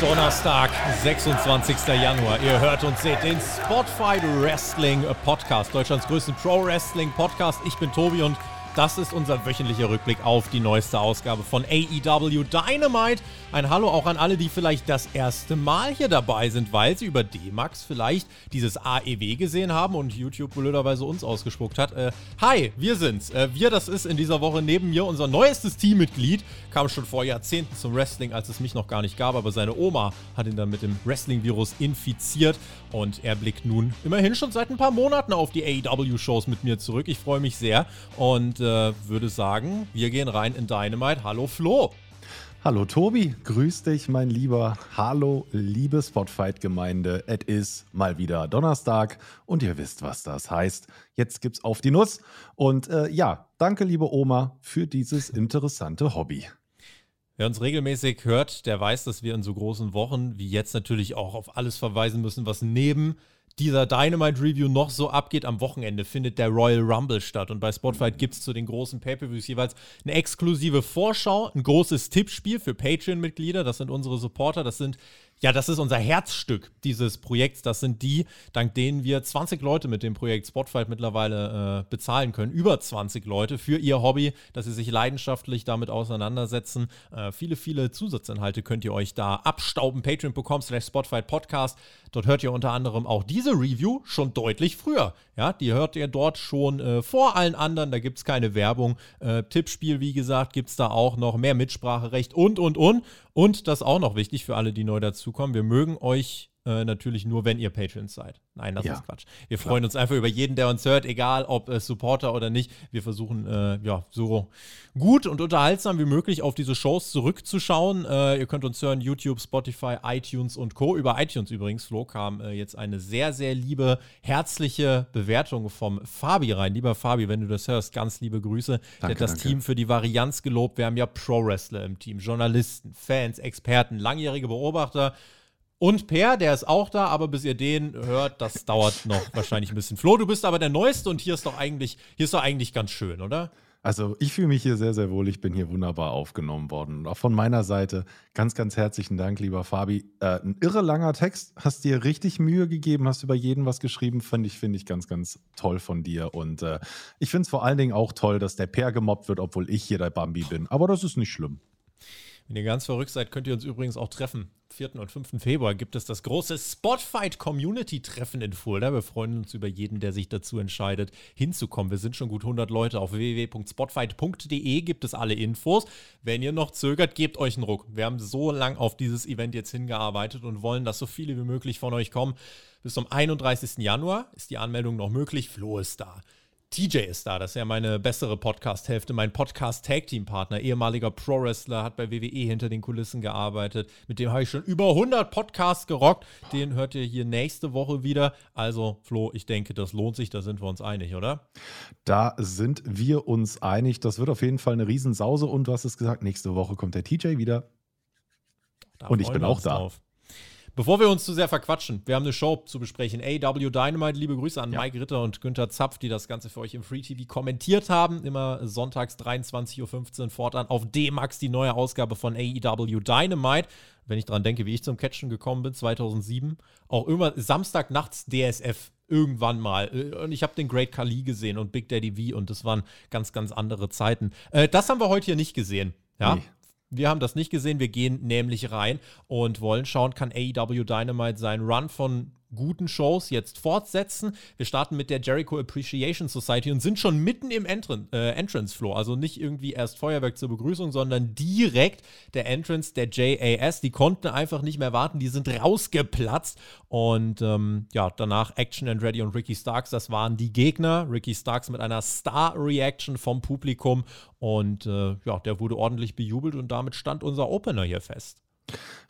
Donnerstag, 26. Januar. Ihr hört und seht den Spotfight Wrestling Podcast, Deutschlands größten Pro Wrestling Podcast. Ich bin Tobi und das ist unser wöchentlicher Rückblick auf die neueste Ausgabe von AEW Dynamite. Ein Hallo auch an alle, die vielleicht das erste Mal hier dabei sind, weil sie über D-Max vielleicht dieses AEW gesehen haben und YouTube blöderweise uns ausgespuckt hat. Äh, hi, wir sind's. Äh, wir, das ist in dieser Woche neben mir unser neuestes Teammitglied. Kam schon vor Jahrzehnten zum Wrestling, als es mich noch gar nicht gab, aber seine Oma hat ihn dann mit dem Wrestling-Virus infiziert und er blickt nun immerhin schon seit ein paar Monaten auf die AEW-Shows mit mir zurück. Ich freue mich sehr und äh, würde sagen, wir gehen rein in Dynamite. Hallo Flo. Hallo Tobi, grüß dich, mein Lieber. Hallo, liebe Spotfight-Gemeinde. Es ist mal wieder Donnerstag und ihr wisst, was das heißt. Jetzt gibt's auf die Nuss. Und äh, ja, danke, liebe Oma, für dieses interessante Hobby. Wer uns regelmäßig hört, der weiß, dass wir in so großen Wochen wie jetzt natürlich auch auf alles verweisen müssen, was neben dieser Dynamite Review noch so abgeht. Am Wochenende findet der Royal Rumble statt und bei Spotfight gibt es zu den großen Pay-Per-Views jeweils eine exklusive Vorschau, ein großes Tippspiel für Patreon-Mitglieder. Das sind unsere Supporter, das sind ja, das ist unser Herzstück dieses Projekts. Das sind die, dank denen wir 20 Leute mit dem Projekt Spotfight mittlerweile äh, bezahlen können. Über 20 Leute für ihr Hobby, dass sie sich leidenschaftlich damit auseinandersetzen. Äh, viele, viele Zusatzinhalte könnt ihr euch da abstauben. Patreon.com slash Spotfight Podcast. Dort hört ihr unter anderem auch diese Review schon deutlich früher. Ja, die hört ihr dort schon äh, vor allen anderen. Da gibt es keine Werbung. Äh, Tippspiel, wie gesagt, gibt es da auch noch mehr Mitspracherecht und, und, und. Und das auch noch wichtig für alle, die neu dazukommen. Wir mögen euch äh, natürlich nur, wenn ihr Patrons seid. Nein, das ja, ist Quatsch. Wir klar. freuen uns einfach über jeden, der uns hört, egal ob äh, Supporter oder nicht. Wir versuchen, äh, ja, so gut und unterhaltsam wie möglich auf diese Shows zurückzuschauen. Äh, ihr könnt uns hören, YouTube, Spotify, iTunes und Co. Über iTunes übrigens, Flo, kam äh, jetzt eine sehr, sehr liebe, herzliche Bewertung vom Fabi rein. Lieber Fabi, wenn du das hörst, ganz liebe Grüße. Danke, das danke. Team für die Varianz gelobt. Wir haben ja Pro-Wrestler im Team, Journalisten, Fans, Experten, langjährige Beobachter. Und Per, der ist auch da, aber bis ihr den hört, das dauert noch wahrscheinlich ein bisschen. Flo, du bist aber der Neueste und hier ist doch eigentlich, hier ist doch eigentlich ganz schön, oder? Also ich fühle mich hier sehr, sehr wohl. Ich bin hier wunderbar aufgenommen worden. Und auch von meiner Seite ganz, ganz herzlichen Dank, lieber Fabi. Äh, ein irre langer Text, hast dir richtig Mühe gegeben, hast über jeden was geschrieben, finde ich, finde ich ganz, ganz toll von dir. Und äh, ich finde es vor allen Dingen auch toll, dass der Per gemobbt wird, obwohl ich hier der Bambi bin. Aber das ist nicht schlimm. Wenn ihr ganz verrückt seid, könnt ihr uns übrigens auch treffen. 4. und 5. Februar gibt es das große Spotfight Community Treffen in Fulda. Wir freuen uns über jeden, der sich dazu entscheidet, hinzukommen. Wir sind schon gut 100 Leute. Auf www.spotfight.de gibt es alle Infos. Wenn ihr noch zögert, gebt euch einen Ruck. Wir haben so lange auf dieses Event jetzt hingearbeitet und wollen, dass so viele wie möglich von euch kommen. Bis zum 31. Januar ist die Anmeldung noch möglich. Flo ist da. TJ ist da, das ist ja meine bessere Podcast-Hälfte, mein Podcast-Tag-Team-Partner, ehemaliger Pro-Wrestler, hat bei WWE hinter den Kulissen gearbeitet. Mit dem habe ich schon über 100 Podcasts gerockt. Den hört ihr hier nächste Woche wieder. Also, Flo, ich denke, das lohnt sich, da sind wir uns einig, oder? Da sind wir uns einig. Das wird auf jeden Fall eine Riesensause. Und du hast es gesagt, nächste Woche kommt der TJ wieder. Da und ich bin auch da. Drauf. Bevor wir uns zu sehr verquatschen, wir haben eine Show zu besprechen. AW Dynamite, liebe Grüße an ja. Mike Ritter und Günther Zapf, die das Ganze für euch im Free TV kommentiert haben. Immer sonntags 23.15 Uhr fortan auf D-Max die neue Ausgabe von AEW Dynamite. Wenn ich daran denke, wie ich zum Catchen gekommen bin, 2007. Auch immer Samstag nachts DSF irgendwann mal. Und ich habe den Great Khali gesehen und Big Daddy V und das waren ganz, ganz andere Zeiten. Äh, das haben wir heute hier nicht gesehen. Ja, nee. Wir haben das nicht gesehen. Wir gehen nämlich rein und wollen schauen, kann AEW Dynamite seinen Run von guten Shows jetzt fortsetzen. Wir starten mit der Jericho Appreciation Society und sind schon mitten im Entran äh, Entrance Floor. Also nicht irgendwie erst Feuerwerk zur Begrüßung, sondern direkt der Entrance der JAS. Die konnten einfach nicht mehr warten, die sind rausgeplatzt. Und ähm, ja, danach Action and Ready und Ricky Starks, das waren die Gegner. Ricky Starks mit einer Star-Reaction vom Publikum. Und äh, ja, der wurde ordentlich bejubelt und damit stand unser Opener hier fest.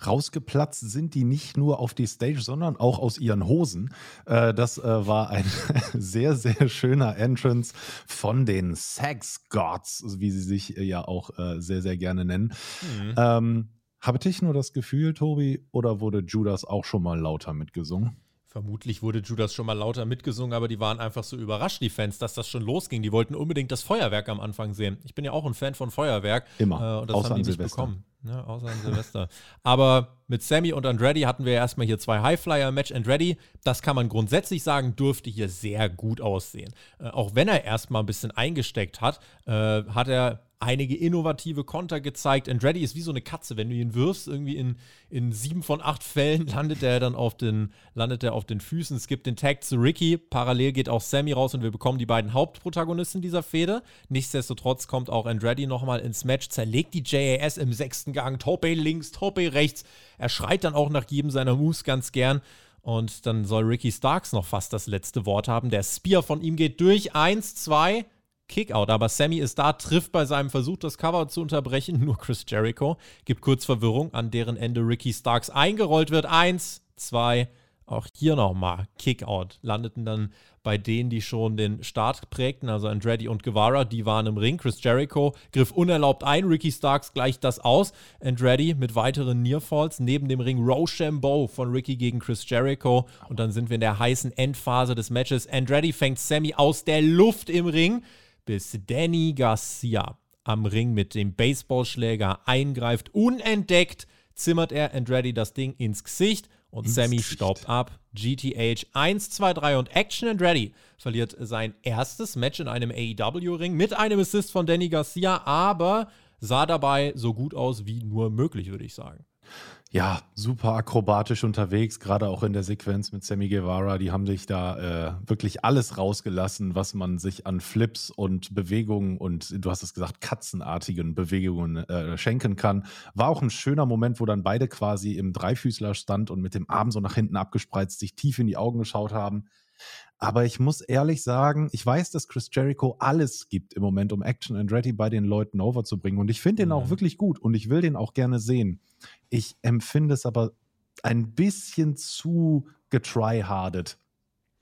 Rausgeplatzt sind die nicht nur auf die Stage, sondern auch aus ihren Hosen. Äh, das äh, war ein sehr, sehr schöner Entrance von den Sex Gods, wie sie sich äh, ja auch sehr, sehr gerne nennen. Mhm. Ähm, habe ich nur das Gefühl, Tobi, oder wurde Judas auch schon mal lauter mitgesungen? Vermutlich wurde Judas schon mal lauter mitgesungen, aber die waren einfach so überrascht, die Fans, dass das schon losging. Die wollten unbedingt das Feuerwerk am Anfang sehen. Ich bin ja auch ein Fan von Feuerwerk. Immer. Äh, und das außer haben die nicht Silvester. bekommen. Ja, außer an Silvester. aber mit Sammy und Andretti hatten wir erstmal hier zwei Highflyer. Match Andretti, das kann man grundsätzlich sagen, dürfte hier sehr gut aussehen. Äh, auch wenn er erstmal ein bisschen eingesteckt hat, äh, hat er einige innovative Konter gezeigt. Andretti ist wie so eine Katze, wenn du ihn wirfst, irgendwie in, in sieben von acht Fällen landet er dann auf den, landet er auf den Füßen. Es gibt den Tag zu Ricky, parallel geht auch Sammy raus und wir bekommen die beiden Hauptprotagonisten dieser Fehde. Nichtsdestotrotz kommt auch Andretti nochmal ins Match, zerlegt die JAS im sechsten Gang, Tope links, Tope rechts. Er schreit dann auch nach jedem seiner Moves ganz gern. Und dann soll Ricky Starks noch fast das letzte Wort haben. Der Spear von ihm geht durch. Eins, zwei, Kickout. Aber Sammy ist da, trifft bei seinem Versuch, das Cover zu unterbrechen. Nur Chris Jericho gibt kurz Verwirrung, an deren Ende Ricky Starks eingerollt wird. Eins, zwei, auch hier nochmal Kickout. Landeten dann bei denen, die schon den Start prägten, also Andretti und Guevara, die waren im Ring. Chris Jericho griff unerlaubt ein, Ricky Starks gleicht das aus. Andretti mit weiteren Nearfalls. Neben dem Ring Rochambeau von Ricky gegen Chris Jericho. Und dann sind wir in der heißen Endphase des Matches. Andretti fängt Sammy aus der Luft im Ring bis Danny Garcia am Ring mit dem Baseballschläger eingreift. Unentdeckt zimmert er Andretti das Ding ins Gesicht und ins Sammy Gesicht. staubt ab. GTH 1, 2, 3 und Action Andretti verliert sein erstes Match in einem AEW-Ring mit einem Assist von Danny Garcia, aber sah dabei so gut aus wie nur möglich, würde ich sagen ja, super akrobatisch unterwegs, gerade auch in der Sequenz mit Sammy Guevara. Die haben sich da äh, wirklich alles rausgelassen, was man sich an Flips und Bewegungen und du hast es gesagt, katzenartigen Bewegungen äh, schenken kann. War auch ein schöner Moment, wo dann beide quasi im Dreifüßler stand und mit dem Arm so nach hinten abgespreizt sich tief in die Augen geschaut haben. Aber ich muss ehrlich sagen, ich weiß, dass Chris Jericho alles gibt im Moment, um Action and Ready bei den Leuten overzubringen. Und ich finde den mhm. auch wirklich gut und ich will den auch gerne sehen. Ich empfinde es aber ein bisschen zu getryhardet.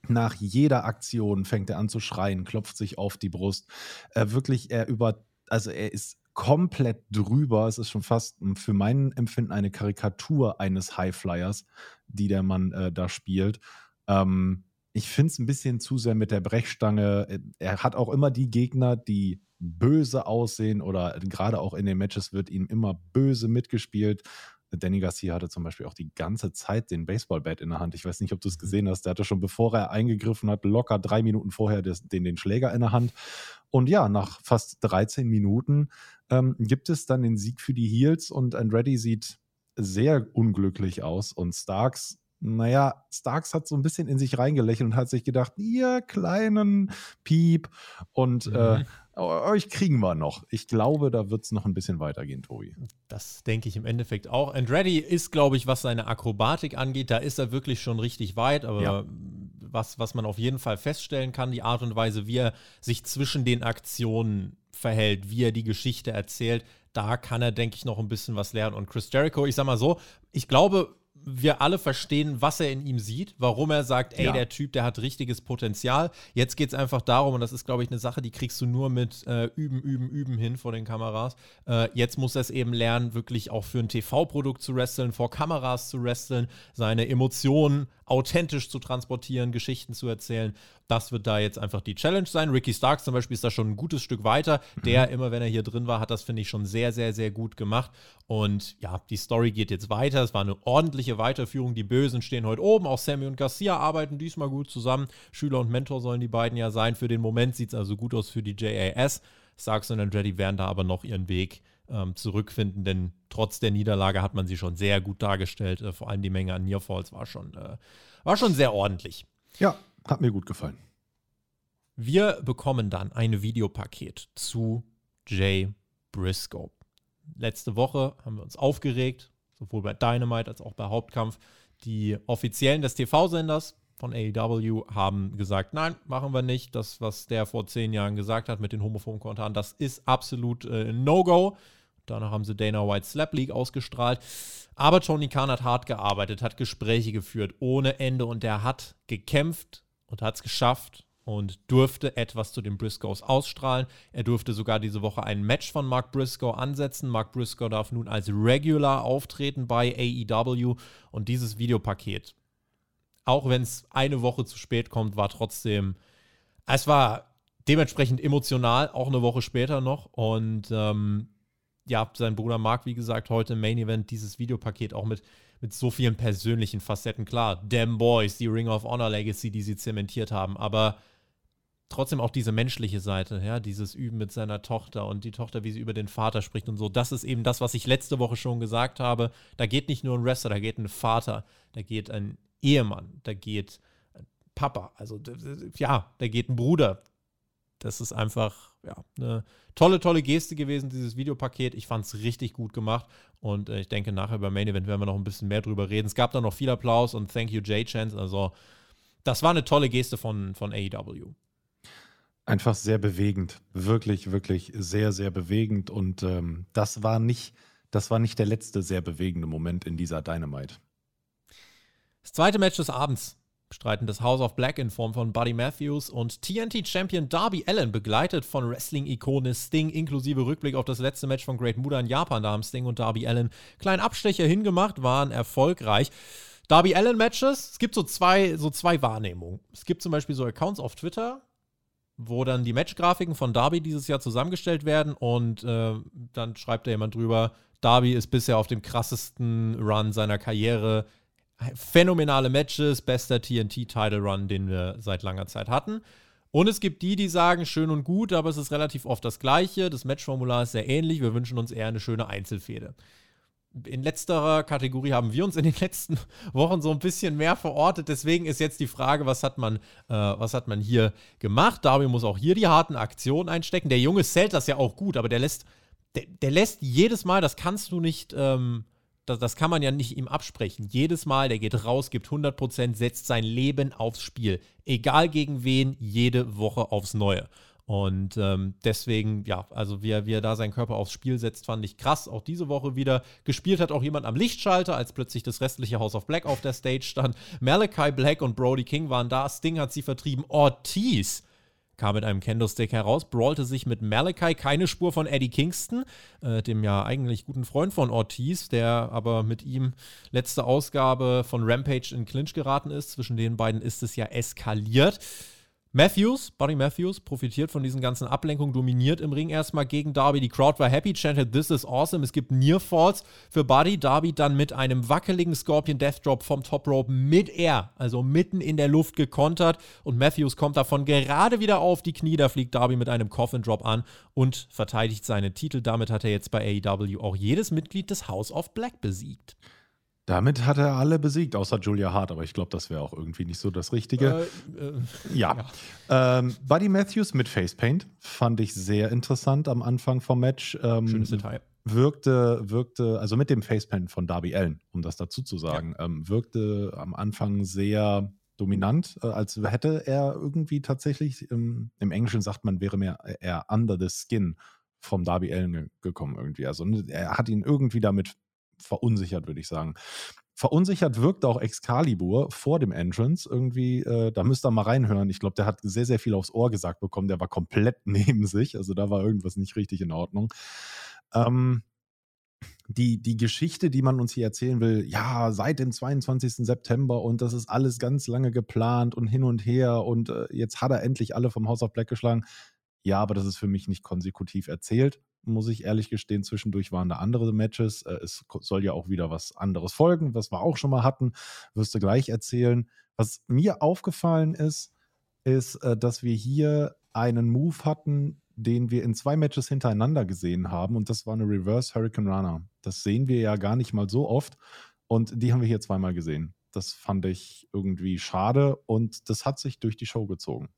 Nach jeder Aktion fängt er an zu schreien, klopft sich auf die Brust. Äh, wirklich, er über, also er ist komplett drüber. Es ist schon fast für mein Empfinden eine Karikatur eines Highflyers, die der Mann äh, da spielt. Ähm, ich finde es ein bisschen zu sehr mit der Brechstange. Äh, er hat auch immer die Gegner, die böse aussehen oder gerade auch in den Matches wird ihm immer böse mitgespielt. Danny Garcia hatte zum Beispiel auch die ganze Zeit den Baseballbat in der Hand. Ich weiß nicht, ob du es mhm. gesehen hast. Der hatte schon, bevor er eingegriffen hat, locker drei Minuten vorher den, den Schläger in der Hand. Und ja, nach fast 13 Minuten ähm, gibt es dann den Sieg für die Heels und Andretti sieht sehr unglücklich aus und Starks naja, Starks hat so ein bisschen in sich reingelächelt und hat sich gedacht, ihr kleinen Piep und äh, mhm. äh, euch kriegen wir noch. Ich glaube, da wird es noch ein bisschen weitergehen, Tobi. Das denke ich im Endeffekt auch. Andretti ist, glaube ich, was seine Akrobatik angeht, da ist er wirklich schon richtig weit, aber ja. was, was man auf jeden Fall feststellen kann, die Art und Weise, wie er sich zwischen den Aktionen verhält, wie er die Geschichte erzählt, da kann er, denke ich, noch ein bisschen was lernen. Und Chris Jericho, ich sag mal so, ich glaube, wir alle verstehen, was er in ihm sieht, warum er sagt, ey, ja. der Typ, der hat richtiges Potenzial. Jetzt geht es einfach darum, und das ist, glaube ich, eine Sache, die kriegst du nur mit äh, Üben, Üben, Üben hin vor den Kameras. Äh, jetzt muss er es eben lernen, wirklich auch für ein TV-Produkt zu wresteln, vor Kameras zu wresteln, seine Emotionen authentisch zu transportieren, Geschichten zu erzählen. Das wird da jetzt einfach die Challenge sein. Ricky Starks zum Beispiel ist da schon ein gutes Stück weiter. Der, mhm. immer wenn er hier drin war, hat das, finde ich, schon sehr, sehr, sehr gut gemacht. Und ja, die Story geht jetzt weiter. Es war eine ordentliche Weiterführung. Die Bösen stehen heute oben. Auch Sammy und Garcia arbeiten diesmal gut zusammen. Schüler und Mentor sollen die beiden ja sein. Für den Moment sieht es also gut aus für die JAS. Starks und Andretti werden da aber noch ihren Weg ähm, zurückfinden, denn trotz der Niederlage hat man sie schon sehr gut dargestellt. Äh, vor allem die Menge an Nearfalls war schon, äh, war schon sehr ordentlich. Ja, hat mir gut gefallen. Wir bekommen dann ein Videopaket zu Jay Briscoe. Letzte Woche haben wir uns aufgeregt, sowohl bei Dynamite als auch bei Hauptkampf. Die Offiziellen des TV-Senders von AEW haben gesagt, nein, machen wir nicht. Das, was der vor zehn Jahren gesagt hat mit den homophoben Kommentaren, das ist absolut äh, No-Go. Danach haben sie Dana White Slap League ausgestrahlt. Aber Tony Khan hat hart gearbeitet, hat Gespräche geführt ohne Ende und er hat gekämpft und hat es geschafft und durfte etwas zu den Briscoes ausstrahlen. Er durfte sogar diese Woche ein Match von Mark Briscoe ansetzen. Mark Briscoe darf nun als Regular auftreten bei AEW und dieses Videopaket, auch wenn es eine Woche zu spät kommt, war trotzdem, es war dementsprechend emotional, auch eine Woche später noch und ähm, ja, sein Bruder Mark, wie gesagt, heute im Main Event dieses Videopaket auch mit mit so vielen persönlichen Facetten. Klar, Damn Boys, die Ring of Honor Legacy, die sie zementiert haben, aber trotzdem auch diese menschliche Seite, ja, dieses Üben mit seiner Tochter und die Tochter, wie sie über den Vater spricht und so. Das ist eben das, was ich letzte Woche schon gesagt habe. Da geht nicht nur ein Wrestler, da geht ein Vater, da geht ein Ehemann, da geht ein Papa, also ja, da geht ein Bruder. Das ist einfach, ja, eine tolle, tolle Geste gewesen, dieses Videopaket. Ich fand es richtig gut gemacht und äh, ich denke, nachher beim Main Event werden wir noch ein bisschen mehr drüber reden. Es gab da noch viel Applaus und Thank you, J-Chance. Also, das war eine tolle Geste von, von AEW. Einfach sehr bewegend. Wirklich, wirklich sehr, sehr bewegend. Und ähm, das war nicht, das war nicht der letzte sehr bewegende Moment in dieser Dynamite. Das zweite Match des Abends bestreiten das House of Black in Form von Buddy Matthews und TNT-Champion Darby Allen, begleitet von Wrestling-Ikone Sting, inklusive Rückblick auf das letzte Match von Great Muda in Japan. Da haben Sting und Darby Allen kleinen Abstecher hingemacht, waren erfolgreich. Darby Allen Matches, es gibt so zwei, so zwei Wahrnehmungen. Es gibt zum Beispiel so Accounts auf Twitter, wo dann die Matchgrafiken von Darby dieses Jahr zusammengestellt werden und äh, dann schreibt da jemand drüber, Darby ist bisher auf dem krassesten Run seiner Karriere. Phänomenale Matches, bester TNT-Title-Run, den wir seit langer Zeit hatten. Und es gibt die, die sagen, schön und gut, aber es ist relativ oft das Gleiche. Das Matchformular ist sehr ähnlich. Wir wünschen uns eher eine schöne Einzelfehde in letzterer Kategorie haben wir uns in den letzten Wochen so ein bisschen mehr verortet. Deswegen ist jetzt die Frage, was hat man, äh, was hat man hier gemacht? Darby muss auch hier die harten Aktionen einstecken. Der Junge zählt das ja auch gut, aber der lässt, der, der lässt jedes Mal, das kannst du nicht, ähm, das, das kann man ja nicht ihm absprechen. Jedes Mal, der geht raus, gibt 100%, setzt sein Leben aufs Spiel. Egal gegen wen, jede Woche aufs Neue. Und ähm, deswegen, ja, also wie er, wie er da seinen Körper aufs Spiel setzt, fand ich krass. Auch diese Woche wieder. Gespielt hat auch jemand am Lichtschalter, als plötzlich das restliche House of Black auf der Stage stand. Malachi Black und Brody King waren da. Sting hat sie vertrieben. Ortiz kam mit einem Kendo-Stick heraus, brawlte sich mit Malachi, keine Spur von Eddie Kingston, äh, dem ja eigentlich guten Freund von Ortiz, der aber mit ihm letzte Ausgabe von Rampage in Clinch geraten ist. Zwischen den beiden ist es ja eskaliert. Matthews, Buddy Matthews, profitiert von diesen ganzen Ablenkungen, dominiert im Ring erstmal gegen Darby. Die Crowd war happy, chanted This is awesome. Es gibt Near Falls für Buddy. Darby dann mit einem wackeligen Scorpion Death Drop vom Top Rope mit Air, also mitten in der Luft gekontert. Und Matthews kommt davon gerade wieder auf die Knie. Da fliegt Darby mit einem Coffin Drop an und verteidigt seine Titel. Damit hat er jetzt bei AEW auch jedes Mitglied des House of Black besiegt. Damit hat er alle besiegt, außer Julia Hart, aber ich glaube, das wäre auch irgendwie nicht so das Richtige. Äh, äh, ja. ja. Ähm, Buddy Matthews mit Facepaint fand ich sehr interessant am Anfang vom Match. Ähm, Schönes Detail. Wirkte, wirkte, also mit dem Facepaint von Darby Allen, um das dazu zu sagen, ja. ähm, wirkte am Anfang sehr dominant, äh, als hätte er irgendwie tatsächlich, im, im Englischen sagt man, wäre mehr eher under the skin vom Darby Allen gekommen irgendwie. Also er hat ihn irgendwie damit verunsichert, würde ich sagen. Verunsichert wirkte auch Excalibur vor dem Entrance irgendwie. Äh, da müsst ihr mal reinhören. Ich glaube, der hat sehr, sehr viel aufs Ohr gesagt bekommen. Der war komplett neben sich. Also da war irgendwas nicht richtig in Ordnung. Ähm, die, die Geschichte, die man uns hier erzählen will, ja, seit dem 22. September und das ist alles ganz lange geplant und hin und her und äh, jetzt hat er endlich alle vom House of Black geschlagen. Ja, aber das ist für mich nicht konsekutiv erzählt muss ich ehrlich gestehen. Zwischendurch waren da andere Matches. Äh, es soll ja auch wieder was anderes folgen, was wir auch schon mal hatten. Wirst du gleich erzählen. Was mir aufgefallen ist, ist, äh, dass wir hier einen Move hatten, den wir in zwei Matches hintereinander gesehen haben. Und das war eine Reverse Hurricane Runner. Das sehen wir ja gar nicht mal so oft. Und die haben wir hier zweimal gesehen. Das fand ich irgendwie schade und das hat sich durch die Show gezogen.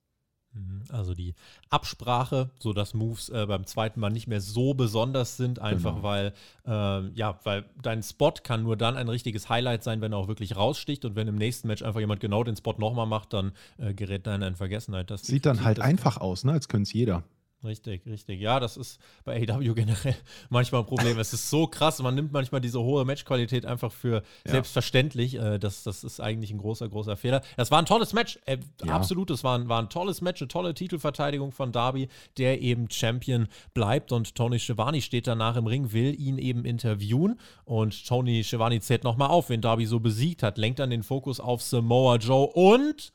Mhm. Also die Absprache, so dass Moves äh, beim zweiten Mal nicht mehr so besonders sind, einfach genau. weil, äh, ja, weil dein Spot kann nur dann ein richtiges Highlight sein, wenn er auch wirklich raussticht und wenn im nächsten Match einfach jemand genau den Spot nochmal macht, dann äh, gerät da in Vergessenheit. Das Sieht dann halt einfach aus, ne? als könnte es jeder. Richtig, richtig. Ja, das ist bei AW generell manchmal ein Problem. es ist so krass, man nimmt manchmal diese hohe Matchqualität einfach für ja. selbstverständlich. Äh, das, das ist eigentlich ein großer, großer Fehler. Das war ein tolles Match. Äh, ja. Absolut, das war ein, war ein tolles Match, eine tolle Titelverteidigung von Darby, der eben Champion bleibt. Und Tony Schiavone steht danach im Ring, will ihn eben interviewen. Und Tony Schiavone zählt nochmal auf, wen Darby so besiegt hat, lenkt dann den Fokus auf Samoa Joe und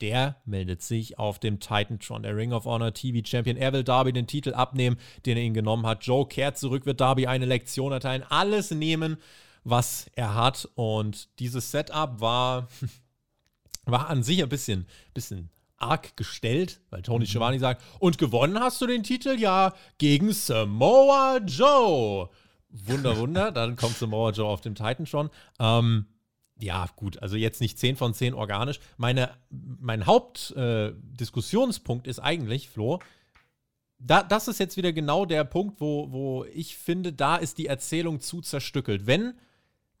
der meldet sich auf dem Titantron, der Ring of Honor TV Champion. Er will Darby den Titel abnehmen, den er ihn genommen hat. Joe kehrt zurück, wird Darby eine Lektion erteilen, alles nehmen, was er hat. Und dieses Setup war, war an sich ein bisschen, bisschen arg gestellt, weil Tony mhm. Schiavone sagt, und gewonnen hast du den Titel ja gegen Samoa Joe. Wunder, Wunder, dann kommt Samoa Joe auf dem Titantron. Ähm, ja, gut, also jetzt nicht 10 von 10 organisch. Meine, mein Hauptdiskussionspunkt äh, ist eigentlich, Flo, da, das ist jetzt wieder genau der Punkt, wo, wo ich finde, da ist die Erzählung zu zerstückelt. Wenn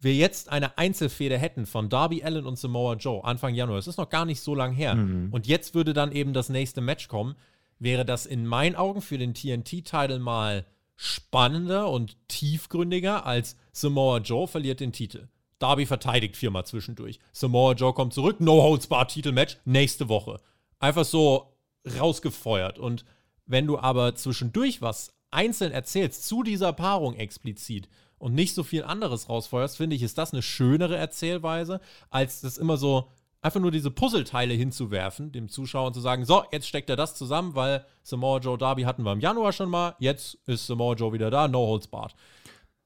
wir jetzt eine Einzelfehde hätten von Darby Allen und Samoa Joe Anfang Januar, das ist noch gar nicht so lang her, mhm. und jetzt würde dann eben das nächste Match kommen, wäre das in meinen Augen für den TNT-Titel mal spannender und tiefgründiger als Samoa Joe verliert den Titel. Darby verteidigt viermal zwischendurch. Samoa Joe kommt zurück, No Holds Bar Titelmatch nächste Woche. Einfach so rausgefeuert. Und wenn du aber zwischendurch was einzeln erzählst zu dieser Paarung explizit und nicht so viel anderes rausfeuerst, finde ich, ist das eine schönere Erzählweise, als das immer so einfach nur diese Puzzleteile hinzuwerfen, dem Zuschauer und zu sagen, so, jetzt steckt er das zusammen, weil Samoa Joe Darby hatten wir im Januar schon mal, jetzt ist Samoa Joe wieder da, no holds barred.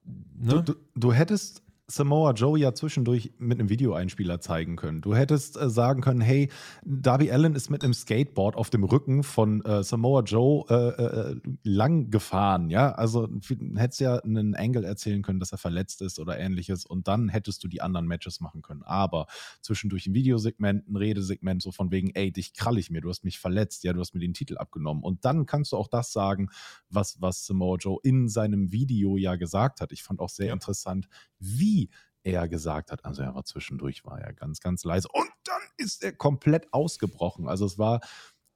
Ne? Du, du, du, hättest Samoa Joe ja zwischendurch mit einem Videoeinspieler zeigen können. Du hättest äh, sagen können, hey, Darby Allen ist mit einem Skateboard auf dem Rücken von äh, Samoa Joe äh, äh lang gefahren, ja. Also hättest ja einen Angle erzählen können, dass er verletzt ist oder ähnliches und dann hättest du die anderen Matches machen können. Aber zwischendurch ein Videosegment, ein Redesegment, so von wegen, ey, dich krall ich mir, du hast mich verletzt, ja, du hast mir den Titel abgenommen. Und dann kannst du auch das sagen, was, was Samoa Joe in seinem Video ja gesagt hat. Ich fand auch sehr ja. interessant, wie er gesagt hat. Also er war zwischendurch, war er ganz, ganz leise. Und dann ist er komplett ausgebrochen. Also es war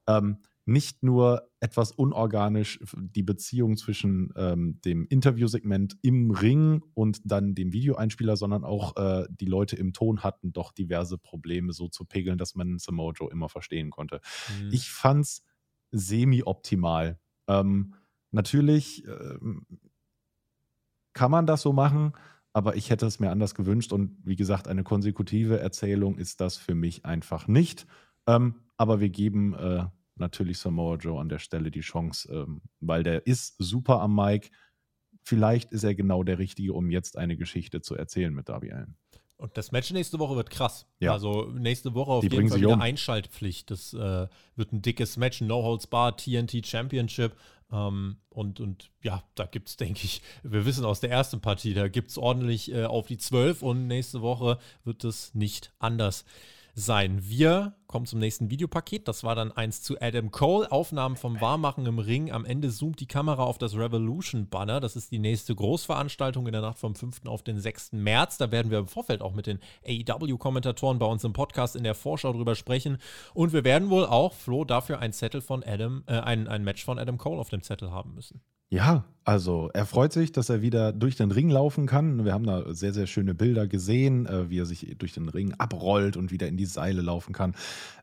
ähm, nicht nur etwas unorganisch die Beziehung zwischen ähm, dem Interviewsegment im Ring und dann dem Videoeinspieler, sondern auch äh, die Leute im Ton hatten doch diverse Probleme so zu pegeln, dass man Samoa Joe immer verstehen konnte. Mhm. Ich fand's semi-optimal. Ähm, natürlich ähm, kann man das so machen, aber ich hätte es mir anders gewünscht und wie gesagt, eine konsekutive Erzählung ist das für mich einfach nicht. Ähm, aber wir geben äh, natürlich Samoa Joe an der Stelle die Chance, ähm, weil der ist super am Mic. Vielleicht ist er genau der Richtige, um jetzt eine Geschichte zu erzählen mit Darby Allen. Und das Match nächste Woche wird krass. Ja. Also nächste Woche auf die jeden Fall wieder um. Einschaltpflicht. Das äh, wird ein dickes Match, No Holds Bar, TNT Championship. Ähm, und, und ja, da gibt es, denke ich, wir wissen aus der ersten Partie, da gibt es ordentlich äh, auf die 12 und nächste Woche wird es nicht anders sein. Wir kommen zum nächsten Videopaket. Das war dann eins zu Adam Cole. Aufnahmen vom Warmachen im Ring. Am Ende zoomt die Kamera auf das Revolution Banner. Das ist die nächste Großveranstaltung in der Nacht vom 5. auf den 6. März. Da werden wir im Vorfeld auch mit den AEW-Kommentatoren bei uns im Podcast in der Vorschau drüber sprechen. Und wir werden wohl auch, Flo, dafür ein Zettel von Adam, äh, ein, ein Match von Adam Cole auf dem Zettel haben müssen. Ja, also er freut sich, dass er wieder durch den Ring laufen kann. Wir haben da sehr, sehr schöne Bilder gesehen, äh, wie er sich durch den Ring abrollt und wieder in die Seile laufen kann.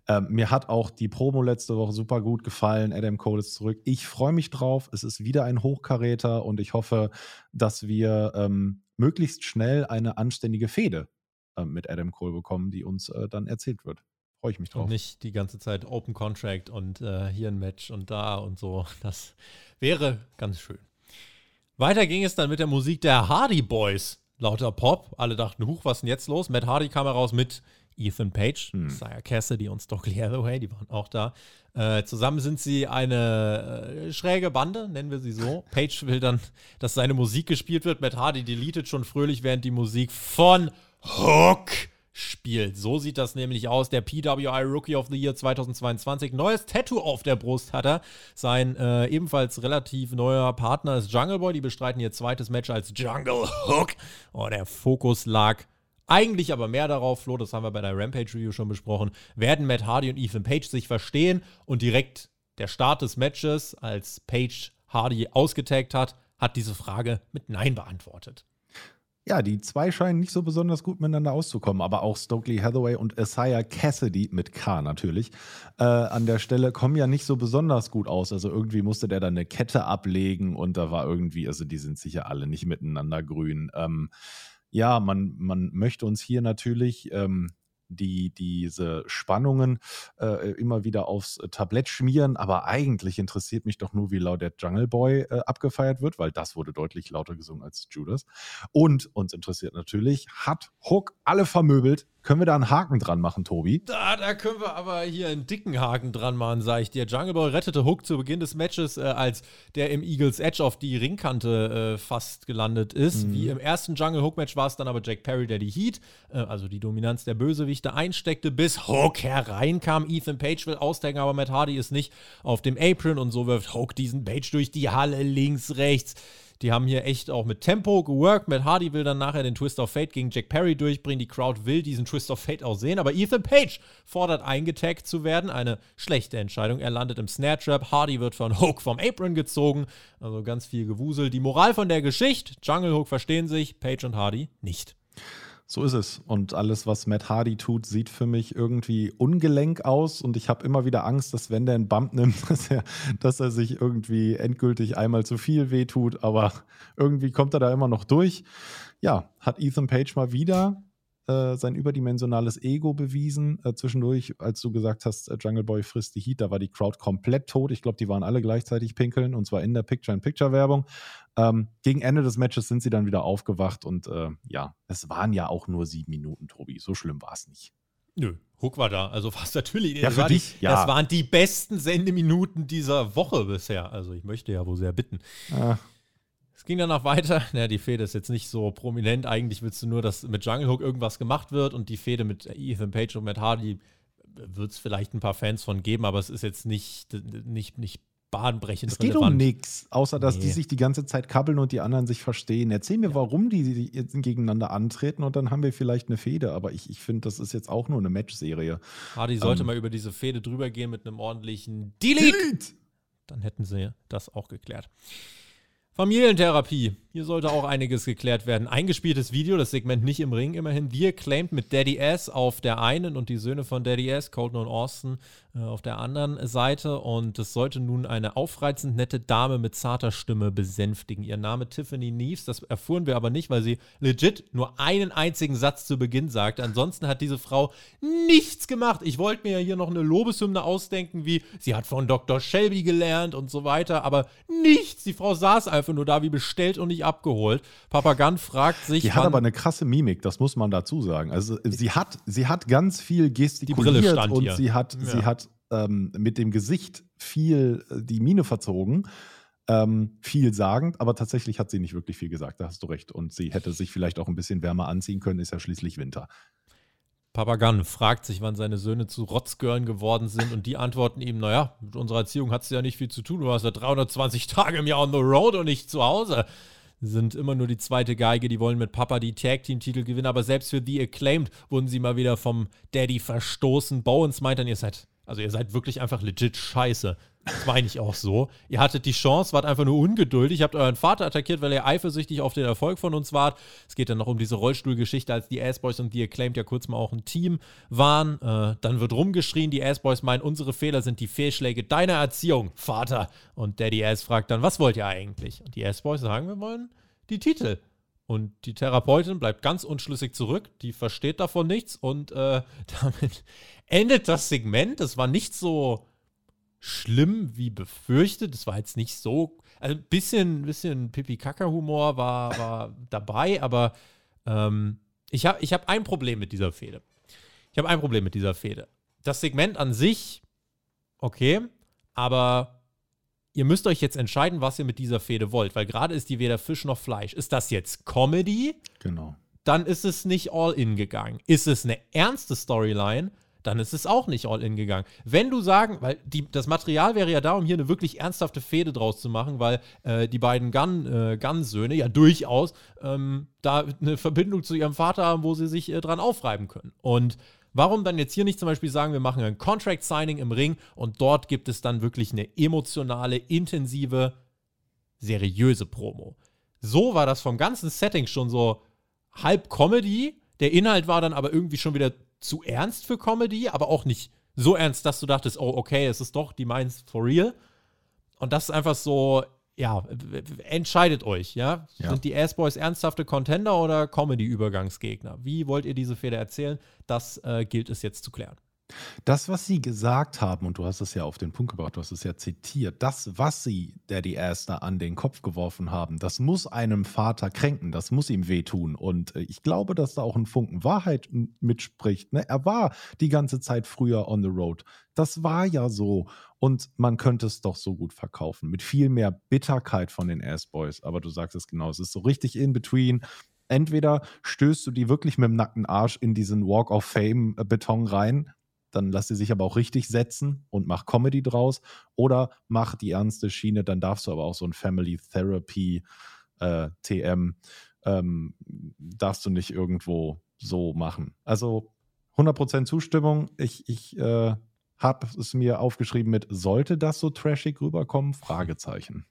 Ähm, mir hat auch die Promo letzte Woche super gut gefallen. Adam Cole ist zurück. Ich freue mich drauf. Es ist wieder ein Hochkaräter und ich hoffe, dass wir ähm, möglichst schnell eine anständige Fehde äh, mit Adam Cole bekommen, die uns äh, dann erzählt wird freue ich mich drauf. Und nicht die ganze Zeit Open Contract und äh, hier ein Match und da und so. Das wäre ganz schön. Weiter ging es dann mit der Musik der Hardy Boys. Lauter Pop. Alle dachten, huch, was ist denn jetzt los? Matt Hardy kam heraus mit Ethan Page, hm. Saya Cassidy und Stockley Hathaway, die waren auch da. Äh, zusammen sind sie eine äh, schräge Bande, nennen wir sie so. Page will dann, dass seine Musik gespielt wird. Matt Hardy deletet schon fröhlich, während die Musik von Hook spielt. So sieht das nämlich aus. Der PWI Rookie of the Year 2022. Neues Tattoo auf der Brust hat er. Sein äh, ebenfalls relativ neuer Partner ist Jungle Boy. Die bestreiten ihr zweites Match als Jungle Hook. Oh, der Fokus lag eigentlich aber mehr darauf, Flo, das haben wir bei der Rampage Review schon besprochen, werden Matt Hardy und Ethan Page sich verstehen und direkt der Start des Matches, als Page Hardy ausgetaggt hat, hat diese Frage mit Nein beantwortet. Ja, die zwei scheinen nicht so besonders gut miteinander auszukommen, aber auch Stokely Hathaway und Isaiah Cassidy mit K natürlich äh, an der Stelle kommen ja nicht so besonders gut aus. Also irgendwie musste der dann eine Kette ablegen und da war irgendwie, also die sind sicher alle nicht miteinander grün. Ähm, ja, man, man möchte uns hier natürlich ähm, die diese Spannungen äh, immer wieder aufs Tablett schmieren. Aber eigentlich interessiert mich doch nur, wie laut der Jungle Boy äh, abgefeiert wird, weil das wurde deutlich lauter gesungen als Judas. Und uns interessiert natürlich, hat Hook alle vermöbelt? Können wir da einen Haken dran machen, Tobi? Da, da können wir aber hier einen dicken Haken dran machen, sage ich dir. Jungle Boy rettete Hook zu Beginn des Matches, äh, als der im Eagles Edge auf die Ringkante äh, fast gelandet ist. Mhm. Wie im ersten Jungle Hook Match war es dann aber Jack Perry, der die Heat, äh, also die Dominanz der Bösewichte, einsteckte, bis Hook hereinkam. Ethan Page will ausdecken, aber Matt Hardy ist nicht auf dem Apron und so wirft Hook diesen Page durch die Halle links, rechts. Die haben hier echt auch mit Tempo geworkt. Matt Hardy will dann nachher den Twist of Fate gegen Jack Perry durchbringen. Die Crowd will diesen Twist of Fate auch sehen. Aber Ethan Page fordert eingetaggt zu werden. Eine schlechte Entscheidung. Er landet im Snare Trap. Hardy wird von Hook vom Apron gezogen. Also ganz viel Gewusel. Die Moral von der Geschichte: Jungle Hook verstehen sich, Page und Hardy nicht. So ist es. Und alles, was Matt Hardy tut, sieht für mich irgendwie ungelenk aus. Und ich habe immer wieder Angst, dass wenn der einen Bump nimmt, dass er, dass er sich irgendwie endgültig einmal zu viel wehtut. Aber irgendwie kommt er da immer noch durch. Ja, hat Ethan Page mal wieder äh, sein überdimensionales Ego bewiesen. Äh, zwischendurch, als du gesagt hast, äh, Jungle Boy frisst die Heat, da war die Crowd komplett tot. Ich glaube, die waren alle gleichzeitig pinkeln und zwar in der Picture-in-Picture-Werbung. Ähm, gegen Ende des Matches sind sie dann wieder aufgewacht und äh, ja, es waren ja auch nur sieben Minuten, Tobi. So schlimm war es nicht. Nö, Hook war da. Also fast natürlich. Ja, für dich, die, ja. Das waren die besten Sendeminuten dieser Woche bisher. Also ich möchte ja wohl sehr bitten. Ja. Es ging danach weiter. Ja, die Fehde ist jetzt nicht so prominent. Eigentlich willst du nur, dass mit Jungle Hook irgendwas gemacht wird und die Fehde mit Ethan Page und Matt Hardy wird es vielleicht ein paar Fans von geben, aber es ist jetzt nicht, nicht, nicht bahnbrechend Es geht relevant. um nichts, außer dass nee. die sich die ganze Zeit kabbeln und die anderen sich verstehen. Erzähl mir, ja. warum die jetzt gegeneinander antreten und dann haben wir vielleicht eine Fehde. Aber ich, ich finde, das ist jetzt auch nur eine Matchserie. Hardy sollte ähm, mal über diese Fehde drüber gehen mit einem ordentlichen Delete. Delete. Dann hätten sie das auch geklärt. Familientherapie. Hier sollte auch einiges geklärt werden. Eingespieltes Video, das Segment nicht im Ring, immerhin. The Acclaimed mit Daddy S auf der einen und die Söhne von Daddy S, Colton und Austin, auf der anderen Seite. Und es sollte nun eine aufreizend nette Dame mit zarter Stimme besänftigen. Ihr Name Tiffany Neves, das erfuhren wir aber nicht, weil sie legit nur einen einzigen Satz zu Beginn sagt. Ansonsten hat diese Frau nichts gemacht. Ich wollte mir ja hier noch eine Lobeshymne ausdenken, wie sie hat von Dr. Shelby gelernt und so weiter, aber nichts. Die Frau saß einfach nur da wie bestellt und nicht abgeholt. Papa Gunn fragt sich. Die hat aber eine krasse Mimik, das muss man dazu sagen. Also sie hat, sie hat ganz viel gestikuliert und ihr. sie hat, ja. sie hat ähm, mit dem Gesicht viel äh, die Mine verzogen. Ähm, viel sagend, aber tatsächlich hat sie nicht wirklich viel gesagt, da hast du recht. Und sie hätte sich vielleicht auch ein bisschen wärmer anziehen können, ist ja schließlich Winter. Papa Gunn fragt sich, wann seine Söhne zu Rotzgirlen geworden sind und die antworten ihm, naja, mit unserer Erziehung hat es ja nicht viel zu tun, du warst ja 320 Tage im Jahr on the road und nicht zu Hause sind immer nur die zweite Geige, die wollen mit Papa die Tag Team Titel gewinnen, aber selbst für The Acclaimed wurden sie mal wieder vom Daddy verstoßen. Bowens meint dann, ihr seid, also ihr seid wirklich einfach legit scheiße. Das meine ich auch so. Ihr hattet die Chance, wart einfach nur ungeduldig, habt euren Vater attackiert, weil ihr eifersüchtig auf den Erfolg von uns wart. Es geht dann noch um diese Rollstuhlgeschichte, als die Assboys und die Acclaimed ja kurz mal auch ein Team waren. Äh, dann wird rumgeschrien, die Assboys meinen, unsere Fehler sind die Fehlschläge deiner Erziehung, Vater. Und Daddy Ass fragt dann, was wollt ihr eigentlich? Und die Assboys sagen, wir wollen die Titel. Und die Therapeutin bleibt ganz unschlüssig zurück, die versteht davon nichts und äh, damit endet das Segment. Das war nicht so schlimm wie befürchtet. Das war jetzt nicht so. Also ein bisschen, bisschen Pipi-Kaka-Humor war, war dabei, aber ähm, ich habe ich hab ein Problem mit dieser Fehde. Ich habe ein Problem mit dieser Fehde. Das Segment an sich, okay, aber ihr müsst euch jetzt entscheiden, was ihr mit dieser Fehde wollt, weil gerade ist die weder Fisch noch Fleisch. Ist das jetzt Comedy? Genau. Dann ist es nicht all in gegangen. Ist es eine ernste Storyline? dann ist es auch nicht all in gegangen. Wenn du sagen, weil die, das Material wäre ja da, um hier eine wirklich ernsthafte Fehde draus zu machen, weil äh, die beiden Gun, äh, Gun-Söhne ja durchaus ähm, da eine Verbindung zu ihrem Vater haben, wo sie sich äh, dran aufreiben können. Und Warum dann jetzt hier nicht zum Beispiel sagen, wir machen ein Contract Signing im Ring und dort gibt es dann wirklich eine emotionale, intensive, seriöse Promo. So war das vom ganzen Setting schon so halb Comedy. Der Inhalt war dann aber irgendwie schon wieder zu ernst für Comedy, aber auch nicht so ernst, dass du dachtest, oh, okay, es ist doch die Mainz for real. Und das ist einfach so, ja, entscheidet euch, ja? ja. Sind die Ass-Boys ernsthafte Contender oder Comedy-Übergangsgegner? Wie wollt ihr diese Fehler erzählen? Das äh, gilt es jetzt zu klären. Das, was sie gesagt haben, und du hast es ja auf den Punkt gebracht, du hast es ja zitiert, das, was sie Daddy da an den Kopf geworfen haben, das muss einem Vater kränken, das muss ihm wehtun. Und äh, ich glaube, dass da auch ein Funken Wahrheit mitspricht. Ne? Er war die ganze Zeit früher on the road. Das war ja so. Und man könnte es doch so gut verkaufen. Mit viel mehr Bitterkeit von den Ass Boys. Aber du sagst es genau, es ist so richtig in between entweder stößt du die wirklich mit dem nackten Arsch in diesen Walk of Fame Beton rein dann lass sie sich aber auch richtig setzen und mach Comedy draus. Oder mach die ernste Schiene, dann darfst du aber auch so ein Family Therapy äh, TM, ähm, darfst du nicht irgendwo so machen. Also 100% Zustimmung. Ich, ich äh, habe es mir aufgeschrieben mit, sollte das so trashig rüberkommen? Fragezeichen.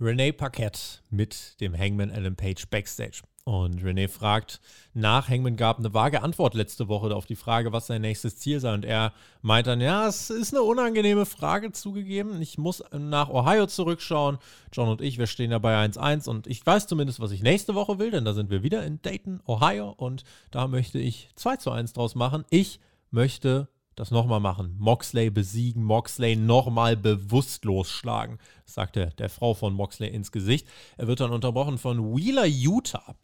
Renee Paquette mit dem Hangman Adam Page Backstage. Und René fragt nach, Hangman gab eine vage Antwort letzte Woche auf die Frage, was sein nächstes Ziel sei. Und er meint dann, ja, es ist eine unangenehme Frage zugegeben. Ich muss nach Ohio zurückschauen. John und ich, wir stehen ja bei 1-1 und ich weiß zumindest, was ich nächste Woche will, denn da sind wir wieder in Dayton, Ohio und da möchte ich 2 zu 1 draus machen. Ich möchte das nochmal machen. Moxley besiegen, Moxley nochmal bewusstlos schlagen, sagte der Frau von Moxley ins Gesicht. Er wird dann unterbrochen von Wheeler Utah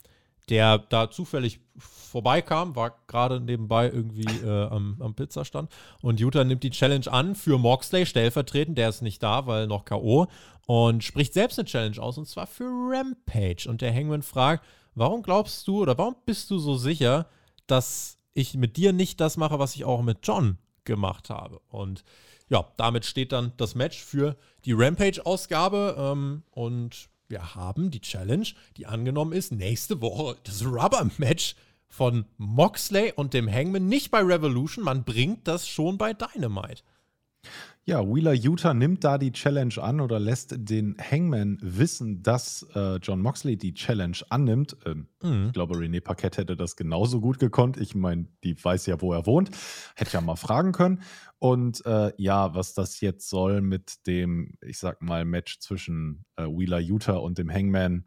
der da zufällig vorbeikam, war gerade nebenbei irgendwie äh, am, am Pizzastand. Und Utah nimmt die Challenge an für Moxley stellvertretend, der ist nicht da, weil noch K.O. und spricht selbst eine Challenge aus und zwar für Rampage. Und der Hangman fragt, warum glaubst du oder warum bist du so sicher, dass ich mit dir nicht das mache, was ich auch mit John gemacht habe? Und ja, damit steht dann das Match für die Rampage-Ausgabe ähm, und wir haben die Challenge, die angenommen ist, nächste Woche das Rubber-Match von Moxley und dem Hangman nicht bei Revolution. Man bringt das schon bei Dynamite. Ja, Wheeler Utah nimmt da die Challenge an oder lässt den Hangman wissen, dass äh, John Moxley die Challenge annimmt. Ähm, mhm. Ich glaube, René Paquette hätte das genauso gut gekonnt. Ich meine, die weiß ja, wo er wohnt. Hätte ja mal fragen können. Und äh, ja, was das jetzt soll mit dem, ich sag mal, Match zwischen äh, Wheeler Utah und dem Hangman,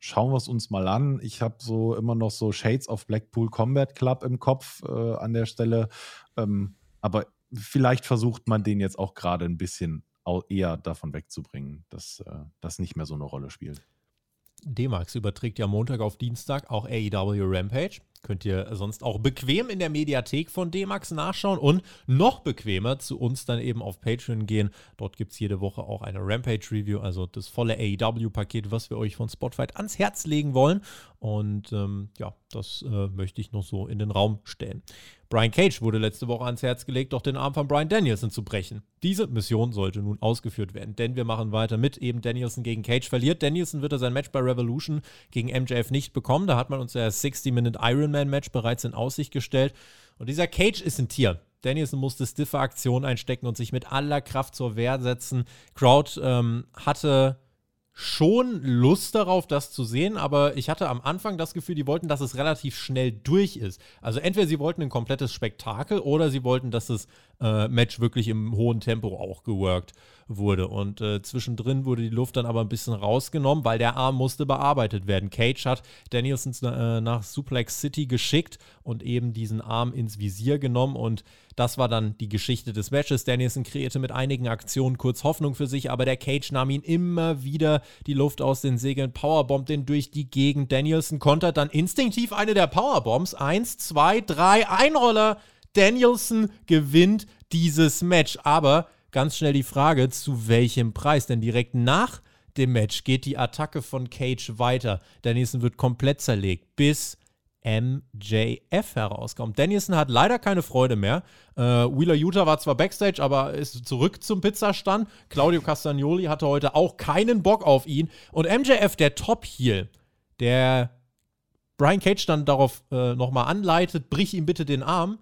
schauen wir es uns mal an. Ich habe so immer noch so Shades of Blackpool Combat Club im Kopf äh, an der Stelle. Ähm, aber vielleicht versucht man den jetzt auch gerade ein bisschen eher davon wegzubringen, dass äh, das nicht mehr so eine Rolle spielt. D-Max überträgt ja Montag auf Dienstag auch AEW Rampage. Könnt ihr sonst auch bequem in der Mediathek von D-Max nachschauen und noch bequemer zu uns dann eben auf Patreon gehen. Dort gibt es jede Woche auch eine Rampage-Review, also das volle AEW-Paket, was wir euch von Spotlight ans Herz legen wollen. Und ähm, ja, das äh, möchte ich noch so in den Raum stellen. Brian Cage wurde letzte Woche ans Herz gelegt, doch den Arm von Brian Danielson zu brechen. Diese Mission sollte nun ausgeführt werden, denn wir machen weiter mit eben Danielson gegen Cage verliert. Danielson wird er sein Match bei Revolution gegen MJF nicht bekommen. Da hat man uns ja 60-Minute Ironman-Match bereits in Aussicht gestellt. Und dieser Cage ist ein Tier. Danielson musste stiffe Aktionen einstecken und sich mit aller Kraft zur Wehr setzen. Crowd ähm, hatte schon Lust darauf, das zu sehen, aber ich hatte am Anfang das Gefühl, die wollten, dass es relativ schnell durch ist. Also entweder sie wollten ein komplettes Spektakel oder sie wollten, dass das äh, Match wirklich im hohen Tempo auch geworkt wurde. Und äh, zwischendrin wurde die Luft dann aber ein bisschen rausgenommen, weil der Arm musste bearbeitet werden. Cage hat Danielson äh, nach Suplex City geschickt und eben diesen Arm ins Visier genommen und das war dann die Geschichte des Matches. Danielson kreierte mit einigen Aktionen kurz Hoffnung für sich, aber der Cage nahm ihn immer wieder die Luft aus den Segeln, powerbombt den durch die Gegend. Danielson kontert dann instinktiv eine der Powerbombs. Eins, zwei, drei, Einroller. Danielson gewinnt dieses Match. Aber ganz schnell die Frage, zu welchem Preis? Denn direkt nach dem Match geht die Attacke von Cage weiter. Danielson wird komplett zerlegt, bis MJF herauskommt. Danielson hat leider keine Freude mehr. Äh, Wheeler Utah war zwar Backstage, aber ist zurück zum Pizzastand. Claudio Castagnoli hatte heute auch keinen Bock auf ihn. Und MJF, der Top-Heel, der Brian Cage dann darauf äh, nochmal anleitet, brich ihm bitte den Arm,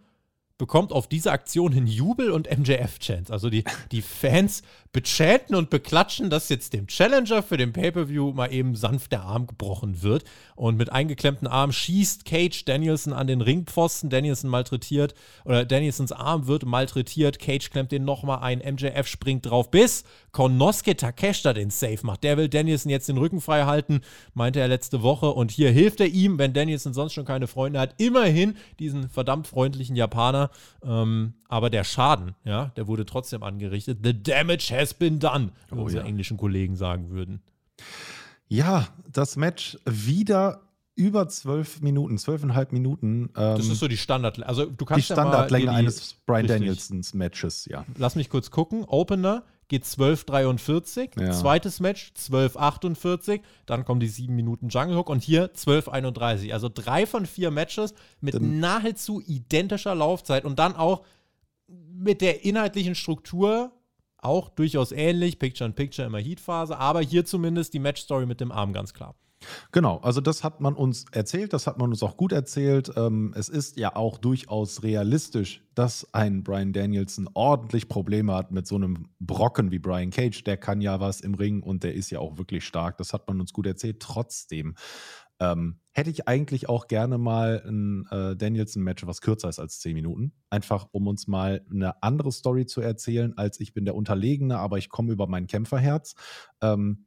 bekommt auf diese Aktion hin Jubel und MJF-Chants. Also die, die Fans bechanten und beklatschen, dass jetzt dem Challenger für den Pay-Per-View mal eben sanft der Arm gebrochen wird. Und mit eingeklemmten Arm schießt Cage Danielson an den Ringpfosten. Danielson malträtiert, oder Danielsons Arm wird malträtiert. Cage klemmt den nochmal ein. MJF springt drauf, bis Konosuke Takeshita den Safe macht. Der will Danielson jetzt den Rücken frei halten, meinte er letzte Woche. Und hier hilft er ihm, wenn Danielson sonst schon keine Freunde hat. Immerhin diesen verdammt freundlichen Japaner. Ähm, aber der Schaden, ja, der wurde trotzdem angerichtet. The damage has been done, wie oh, unsere ja. englischen Kollegen sagen würden. Ja, das Match wieder über zwölf Minuten, zwölfeinhalb Minuten. Ähm, das ist so die Standard, also du kannst die Standardlänge ja eines Brian Danielsons Matches, ja. Lass mich kurz gucken. Opener geht 12,43. Ja. Zweites Match 12,48. Dann kommen die sieben Minuten Jungle Hook und hier 12,31. Also drei von vier Matches mit Dann, nahezu identischer Laufzeit und dann auch mit der inhaltlichen Struktur auch durchaus ähnlich. Picture in Picture immer Heat-Phase, aber hier zumindest die Match-Story mit dem Arm ganz klar. Genau, also das hat man uns erzählt, das hat man uns auch gut erzählt. Ähm, es ist ja auch durchaus realistisch, dass ein Brian Danielson ordentlich Probleme hat mit so einem Brocken wie Brian Cage. Der kann ja was im Ring und der ist ja auch wirklich stark. Das hat man uns gut erzählt. Trotzdem ähm, hätte ich eigentlich auch gerne mal ein äh, Danielson-Match, was kürzer ist als 10 Minuten. Einfach, um uns mal eine andere Story zu erzählen, als ich bin der Unterlegene, aber ich komme über mein Kämpferherz. Ähm,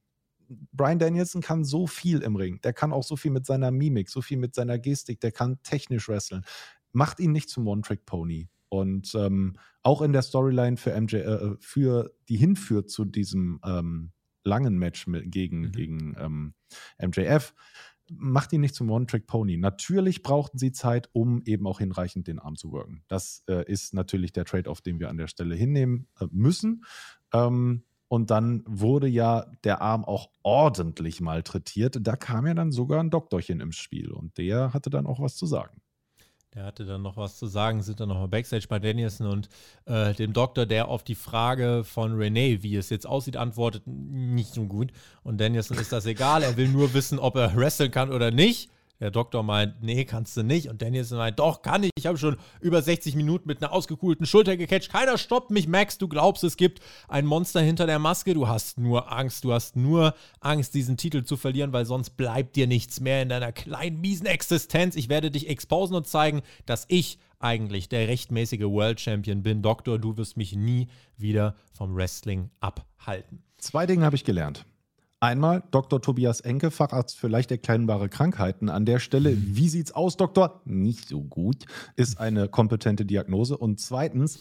Brian Danielson kann so viel im Ring. Der kann auch so viel mit seiner Mimik, so viel mit seiner Gestik, der kann technisch wresteln. Macht ihn nicht zum One-Trick-Pony. Und ähm, auch in der Storyline für MJ, äh, für die hinführt zu diesem ähm, langen Match mit, gegen, mhm. gegen ähm, MJF, macht ihn nicht zum One-Trick-Pony. Natürlich brauchten sie Zeit, um eben auch hinreichend den Arm zu worken. Das äh, ist natürlich der Trade-off, den wir an der Stelle hinnehmen äh, müssen. Ähm, und dann wurde ja der Arm auch ordentlich malträtiert. Da kam ja dann sogar ein Doktorchen im Spiel und der hatte dann auch was zu sagen. Der hatte dann noch was zu sagen, sind dann nochmal Backstage bei Danielson und äh, dem Doktor, der auf die Frage von Renee, wie es jetzt aussieht, antwortet, nicht so gut. Und Danielson ist das egal, er will nur wissen, ob er wresteln kann oder nicht. Der Doktor meint, nee, kannst du nicht. Und Danielson meint, doch, kann ich. Ich habe schon über 60 Minuten mit einer ausgekuhlten Schulter gecatcht. Keiner stoppt mich, Max. Du glaubst, es gibt ein Monster hinter der Maske. Du hast nur Angst. Du hast nur Angst, diesen Titel zu verlieren, weil sonst bleibt dir nichts mehr in deiner kleinen, miesen Existenz. Ich werde dich exposen und zeigen, dass ich eigentlich der rechtmäßige World Champion bin. Doktor, du wirst mich nie wieder vom Wrestling abhalten. Zwei Dinge habe ich gelernt. Einmal Dr. Tobias Enke, Facharzt für leicht erkleinbare Krankheiten. An der Stelle, wie sieht's aus, Doktor? Nicht so gut, ist eine kompetente Diagnose. Und zweitens,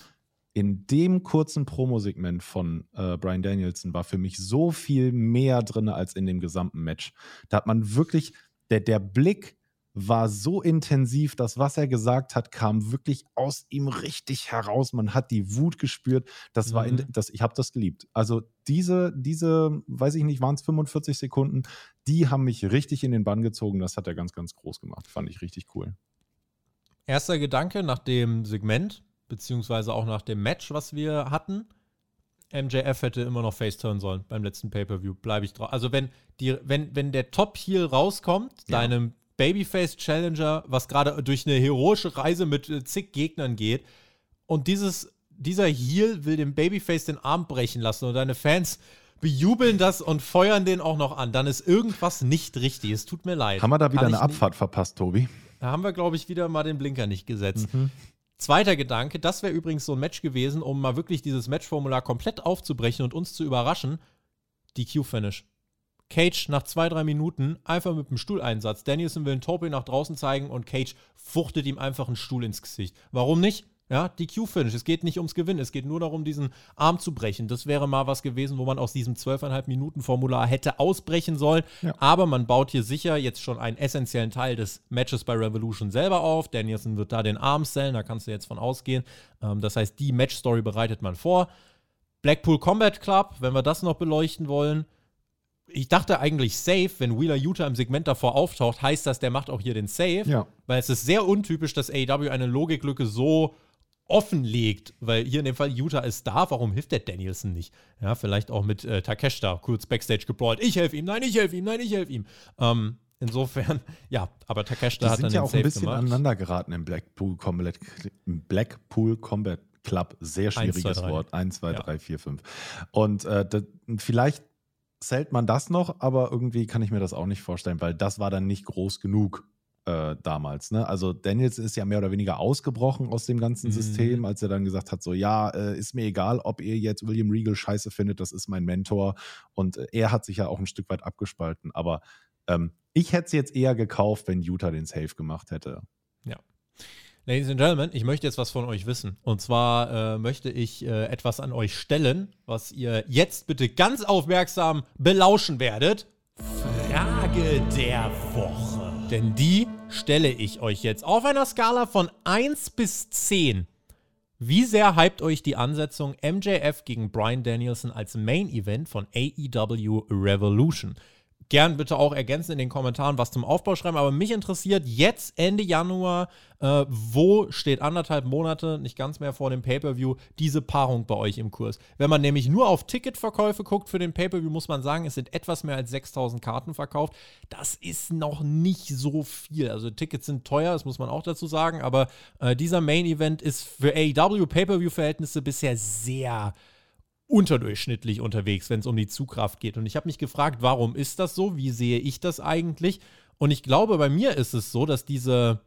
in dem kurzen Promosegment von äh, Brian Danielson war für mich so viel mehr drin als in dem gesamten Match. Da hat man wirklich, der, der Blick war so intensiv, dass was er gesagt hat, kam wirklich aus ihm richtig heraus. Man hat die Wut gespürt. Das mhm. war, in, mhm. das, ich habe das geliebt. Also diese, diese, weiß ich nicht, waren es 45 Sekunden, die haben mich richtig in den Bann gezogen. Das hat er ganz, ganz groß gemacht. Fand ich richtig cool. Erster Gedanke nach dem Segment, beziehungsweise auch nach dem Match, was wir hatten. MJF hätte immer noch Faceturn sollen beim letzten Pay-Per-View. Bleibe ich drauf. Also wenn, die, wenn, wenn der Top-Heel rauskommt, ja. deinem Babyface Challenger, was gerade durch eine heroische Reise mit äh, zig Gegnern geht. Und dieses, dieser Heel will dem Babyface den Arm brechen lassen und deine Fans bejubeln das und feuern den auch noch an. Dann ist irgendwas nicht richtig. Es tut mir leid. Haben wir da wieder eine Abfahrt nicht, verpasst, Tobi? Da haben wir, glaube ich, wieder mal den Blinker nicht gesetzt. Mhm. Zweiter Gedanke, das wäre übrigens so ein Match gewesen, um mal wirklich dieses Matchformular komplett aufzubrechen und uns zu überraschen. Die Q-Finish. Cage nach zwei, drei Minuten einfach mit dem Stuhleinsatz. Danielson will einen Tope nach draußen zeigen und Cage fuchtet ihm einfach einen Stuhl ins Gesicht. Warum nicht? Ja, die Q-Finish. Es geht nicht ums Gewinnen, es geht nur darum, diesen Arm zu brechen. Das wäre mal was gewesen, wo man aus diesem 12,5 Minuten Formular hätte ausbrechen sollen. Ja. Aber man baut hier sicher jetzt schon einen essentiellen Teil des Matches bei Revolution selber auf. Danielson wird da den Arm sellen, da kannst du jetzt von ausgehen. Ähm, das heißt, die Match-Story bereitet man vor. Blackpool Combat Club, wenn wir das noch beleuchten wollen, ich dachte eigentlich safe, wenn Wheeler Utah im Segment davor auftaucht, heißt das, der macht auch hier den Safe. Ja. Weil es ist sehr untypisch, dass AEW eine Logiklücke so offenlegt, weil hier in dem Fall Utah ist da, warum hilft der Danielson nicht? Ja, vielleicht auch mit äh, Takeshita kurz Backstage gebrawlt. Ich helfe ihm, nein, ich helfe ihm, nein, ich helfe ihm. Ähm, insofern, ja, aber Takeshita hat dann ja den auch Safe ein bisschen gemacht. aneinander geraten im Blackpool Combat, Blackpool Combat Club. Sehr schwieriges zwei, drei. Wort. Eins, zwei, Ja. drei, vier, fünf. Und äh, das, vielleicht zählt man das noch, aber irgendwie kann ich mir das auch nicht vorstellen, weil das war dann nicht groß genug äh, damals. Ne? Also Daniels ist ja mehr oder weniger ausgebrochen aus dem ganzen Mhm. System, als er dann gesagt hat, so ja, äh, ist mir egal, ob ihr jetzt William Regal scheiße findet, das ist mein Mentor. Und äh, er hat sich ja auch ein Stück weit abgespalten. Aber ähm, ich hätte es jetzt eher gekauft, wenn Utah den Safe gemacht hätte. Ladies and Gentlemen, ich möchte jetzt was von euch wissen. Und zwar äh, möchte ich äh, etwas an euch stellen, was ihr jetzt bitte ganz aufmerksam belauschen werdet. Frage der Woche. Denn die stelle ich euch jetzt auf einer Skala von 1 bis 10. Wie sehr hypt euch die Ansetzung MJF gegen Brian Danielson als Main Event von AEW Revolution? Gern bitte auch ergänzen in den Kommentaren, was zum Aufbau schreiben. Aber mich interessiert jetzt Ende Januar, äh, wo steht anderthalb Monate, nicht ganz mehr vor dem Pay-Per-View, diese Paarung bei euch im Kurs. Wenn man nämlich nur auf Ticketverkäufe guckt für den Pay-Per-View, muss man sagen, es sind etwas mehr als 6000 Karten verkauft. Das ist noch nicht so viel. Also Tickets sind teuer, das muss man auch dazu sagen. Aber äh, dieser Main-Event ist für AEW Pay-Per-View-Verhältnisse bisher sehr unterdurchschnittlich unterwegs, wenn es um die Zugkraft geht. Und ich habe mich gefragt, warum ist das so? Wie sehe ich das eigentlich? Und ich glaube, bei mir ist es so, dass diese,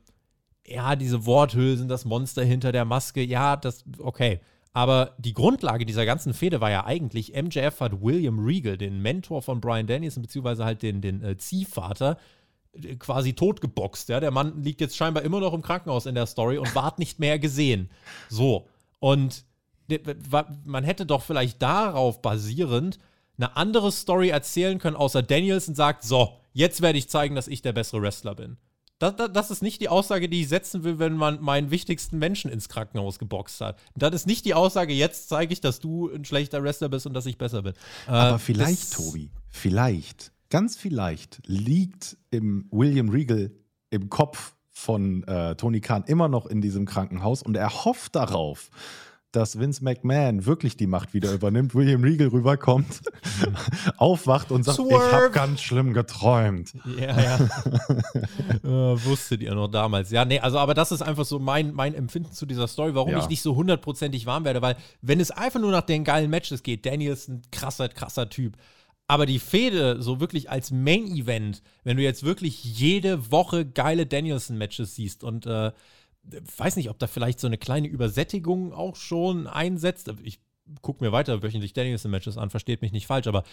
ja, diese Worthülsen, das Monster hinter der Maske, ja, das, okay. Aber die Grundlage dieser ganzen Fehde war ja eigentlich, MJF hat William Regal, den Mentor von Brian Danielson, beziehungsweise halt den, den äh, Ziehvater, äh, quasi totgeboxt. Ja? Der Mann liegt jetzt scheinbar immer noch im Krankenhaus in der Story und ward nicht mehr gesehen. So. Und man hätte doch vielleicht darauf basierend eine andere Story erzählen können, außer Danielson sagt, so, jetzt werde ich zeigen, dass ich der bessere Wrestler bin. Das, das, das ist nicht die Aussage, die ich setzen will, wenn man meinen wichtigsten Menschen ins Krankenhaus geboxt hat. Das ist nicht die Aussage, jetzt zeige ich, dass du ein schlechter Wrestler bist und dass ich besser bin. Äh, Aber vielleicht, Tobi, vielleicht, ganz vielleicht liegt im William Regal im Kopf von äh, Tony Khan immer noch in diesem Krankenhaus und er hofft darauf, dass Vince McMahon wirklich die Macht wieder übernimmt, William Regal rüberkommt, aufwacht und sagt, ich Swerve. habe ganz schlimm geträumt. Ja, ja. äh, wusstet ihr noch damals. Ja, nee, also aber das ist einfach so mein, mein Empfinden zu dieser Story, warum Ja. ich nicht so hundertprozentig warm werde, weil wenn es einfach nur nach den geilen Matches geht, Daniel ist ein krasser, krasser Typ. Aber die Fehde, so wirklich als Main-Event, wenn du jetzt wirklich jede Woche geile Danielson-Matches siehst und äh, weiß nicht, ob da vielleicht so eine kleine Übersättigung auch schon einsetzt. Ich gucke mir weiter wöchentlich Danielson-Matches an, versteht mich nicht falsch, aber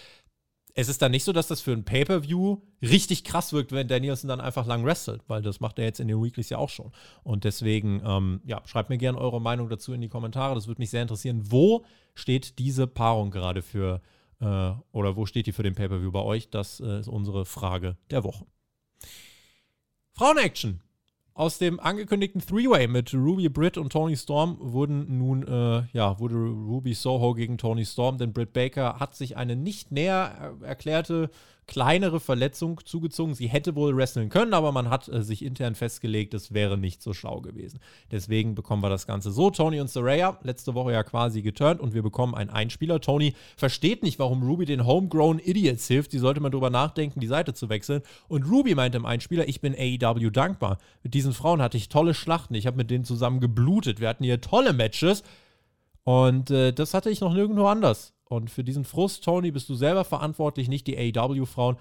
es ist dann nicht so, dass das für ein Pay-Per-View richtig krass wirkt, wenn Danielson dann einfach lang wrestelt, weil das macht er jetzt in den Weeklies ja auch schon. Und deswegen, ähm, ja, schreibt mir gerne eure Meinung dazu in die Kommentare. Das würde mich sehr interessieren. Wo steht diese Paarung gerade für, äh, oder wo steht die für den Pay-Per-View bei euch? Das äh, ist unsere Frage der Woche. Frauen-Action. Aus dem angekündigten Three-Way mit Ruby Britt und Tony Storm wurden nun, äh, ja, wurde Ruby Soho gegen Tony Storm, denn Britt Baker hat sich eine nicht näher äh, erklärte kleinere Verletzung zugezogen. Sie hätte wohl wresteln können, aber man hat äh, sich intern festgelegt, es wäre nicht so schlau gewesen. Deswegen bekommen wir das Ganze so. Tony und Saraya, letzte Woche ja quasi geturnt und wir bekommen einen Einspieler. Tony versteht nicht, warum Ruby den Homegrown Idiots hilft. Die sollte man drüber nachdenken, die Seite zu wechseln. Und Ruby meint im Einspieler, ich bin AEW dankbar. Mit diesen Frauen hatte ich tolle Schlachten. Ich habe mit denen zusammen geblutet. Wir hatten hier tolle Matches. Und äh, das hatte ich noch nirgendwo anders. Und für diesen Frust, Tony, bist du selber verantwortlich, nicht die AEW-Frauen.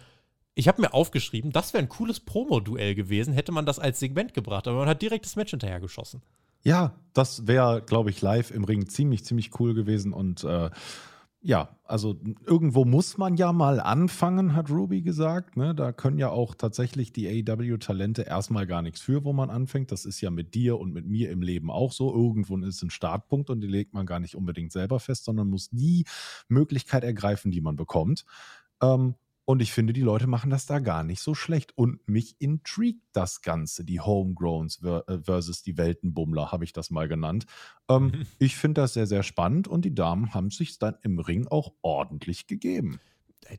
Ich habe mir aufgeschrieben, das wäre ein cooles Promo-Duell gewesen, hätte man das als Segment gebracht, aber man hat direkt das Match hinterher geschossen. Ja, das wäre, glaube ich, live im Ring ziemlich, ziemlich cool gewesen. Und äh, ja, also irgendwo muss man ja mal anfangen, hat Ruby gesagt. Ne? Da können ja auch tatsächlich die AEW-Talente erstmal gar nichts für, wo man anfängt. Das ist ja mit dir und mit mir im Leben auch so. Irgendwo ist ein Startpunkt und den legt man gar nicht unbedingt selber fest, sondern muss die Möglichkeit ergreifen, die man bekommt. Ähm, und ich finde, die Leute machen das da gar nicht so schlecht. Und mich intrigt das Ganze, die Homegrowns äh, versus die Weltenbummler, habe ich das mal genannt. Ähm, Mhm. Ich finde das sehr, sehr spannend und die Damen haben sich dann im Ring auch ordentlich gegeben.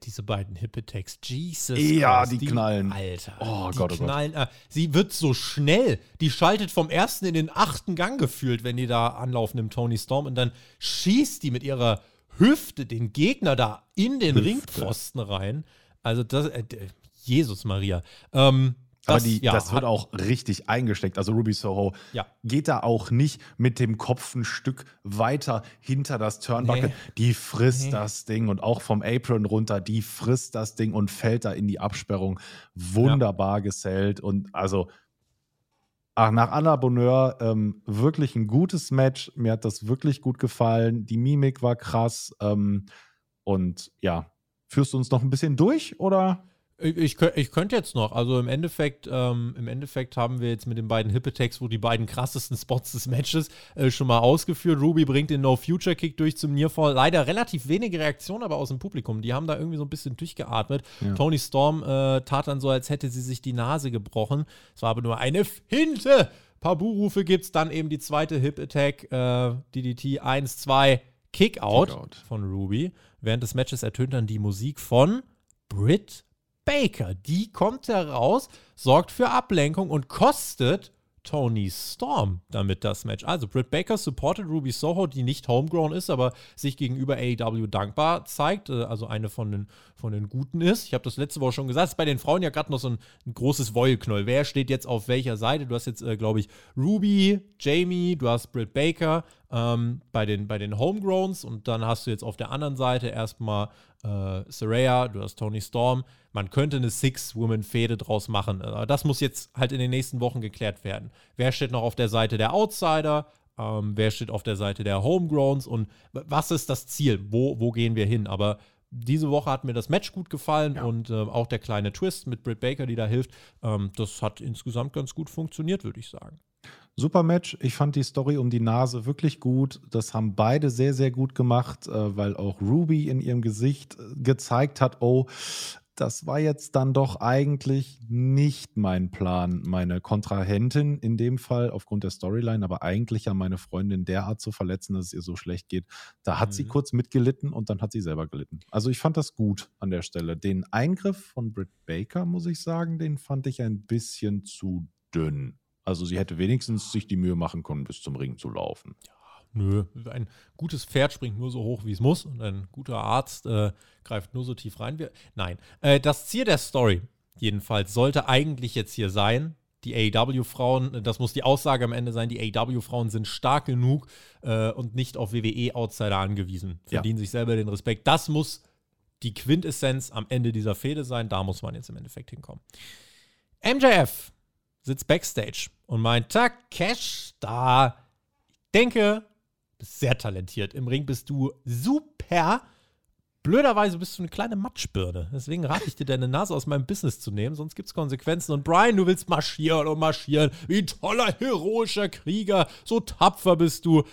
Diese beiden Hippie-Tags, Jesus. Ja, Christ, die knallen. Alter. Oh die Gott, oh Gott. knallen. Äh, sie wird so schnell. Die schaltet vom ersten in den achten Gang gefühlt, wenn die da anlaufen im Tony Storm. Und dann schießt die mit ihrer Hüfte den Gegner da in den Hüfte. Ringpfosten rein. Also das, äh, Jesus Maria. Ähm, aber die, ja, das wird auch richtig eingesteckt. Also Ruby Soho ja. geht da auch nicht mit dem Kopf ein Stück weiter hinter das Turnbuckle. Nee. Die frisst nee. das Ding und auch vom Apron runter, die frisst das Ding und fällt da in die Absperrung. Wunderbar ja. gesellt und also ach, nach Anna Bonheur ähm, wirklich ein gutes Match. Mir hat das wirklich gut gefallen. Die Mimik war krass. Ähm, und ja, führst du uns noch ein bisschen durch oder? Ich, ich, ich könnte jetzt noch, also im Endeffekt, ähm, im Endeffekt haben wir jetzt mit den beiden Hip Attacks, wo die beiden krassesten Spots des Matches äh, schon mal ausgeführt. Ruby bringt den No-Future-Kick durch zum Nearfall. Leider relativ wenige Reaktionen aber aus dem Publikum. Die haben da irgendwie so ein bisschen durchgeatmet. Ja. Tony Storm äh, tat dann so, als hätte sie sich die Nase gebrochen. Es war aber nur eine Finte. Paar Buhrufe gibt's, dann eben die zweite Hip Attack, äh, DDT 1, 2, Kickout, Kickout von Ruby. Während des Matches ertönt dann die Musik von Britt Baker. Die kommt heraus, sorgt für Ablenkung und kostet Tony Storm damit das Match. Also Britt Baker supportet Ruby Soho, die nicht homegrown ist, aber sich gegenüber AEW dankbar zeigt, äh, also eine von den, von den Guten ist. Ich habe das letzte Woche schon gesagt, ist bei den Frauen ja gerade noch so ein, ein großes Wollknoll. Wer steht jetzt auf welcher Seite? Du hast jetzt, äh, glaube ich, Ruby, Jamie, du hast Britt Baker ähm, bei, den, bei den Homegrowns und dann hast du jetzt auf der anderen Seite erstmal äh, Saraya, du hast Tony Storm. Man könnte eine Six-Woman-Fehde draus machen. Aber das muss jetzt halt in den nächsten Wochen geklärt werden. Wer steht noch auf der Seite der Outsider? Ähm, wer steht auf der Seite der Homegrowns? Und was ist das Ziel? Wo, wo gehen wir hin? Aber diese Woche hat mir das Match gut gefallen ja. und äh, auch der kleine Twist mit Britt Baker, die da hilft. Ähm, das hat insgesamt ganz gut funktioniert, würde ich sagen. Super Match. Ich fand die Story um die Nase wirklich gut. Das haben beide sehr, sehr gut gemacht, äh, weil auch Ruby in ihrem Gesicht äh, gezeigt hat, oh, das war jetzt dann doch eigentlich nicht mein Plan, meine Kontrahentin in dem Fall aufgrund der Storyline, aber eigentlich ja meine Freundin derart zu verletzen, dass es ihr so schlecht geht. Da hat mhm. sie kurz mitgelitten und dann hat sie selber gelitten. Also ich fand das gut an der Stelle. Den Eingriff von Britt Baker, muss ich sagen, den fand ich ein bisschen zu dünn. Also sie hätte wenigstens sich die Mühe machen können, bis zum Ring zu laufen. Ja, nö. Ein gutes Pferd springt nur so hoch, wie es muss. Und ein guter Arzt äh, greift nur so tief rein. Wie Nein. Äh, das Ziel der Story, jedenfalls, sollte eigentlich jetzt hier sein. Die AEW-Frauen, das muss die Aussage am Ende sein, die AEW-Frauen sind stark genug äh, und nicht auf WWE-Outsider angewiesen. Verdienen ja. sich selber den Respekt. Das muss die Quintessenz am Ende dieser Fehde sein. Da muss man jetzt im Endeffekt hinkommen. MJF sitzt backstage und meint, Tag, Cash, da. Ich denke, bist sehr talentiert. Im Ring bist du super. Blöderweise bist du eine kleine Matschbirne. Deswegen rate ich dir, deine Nase aus meinem Business zu nehmen, sonst gibt es Konsequenzen. Und Brian, du willst marschieren und marschieren. Wie toller, heroischer Krieger. So tapfer bist du.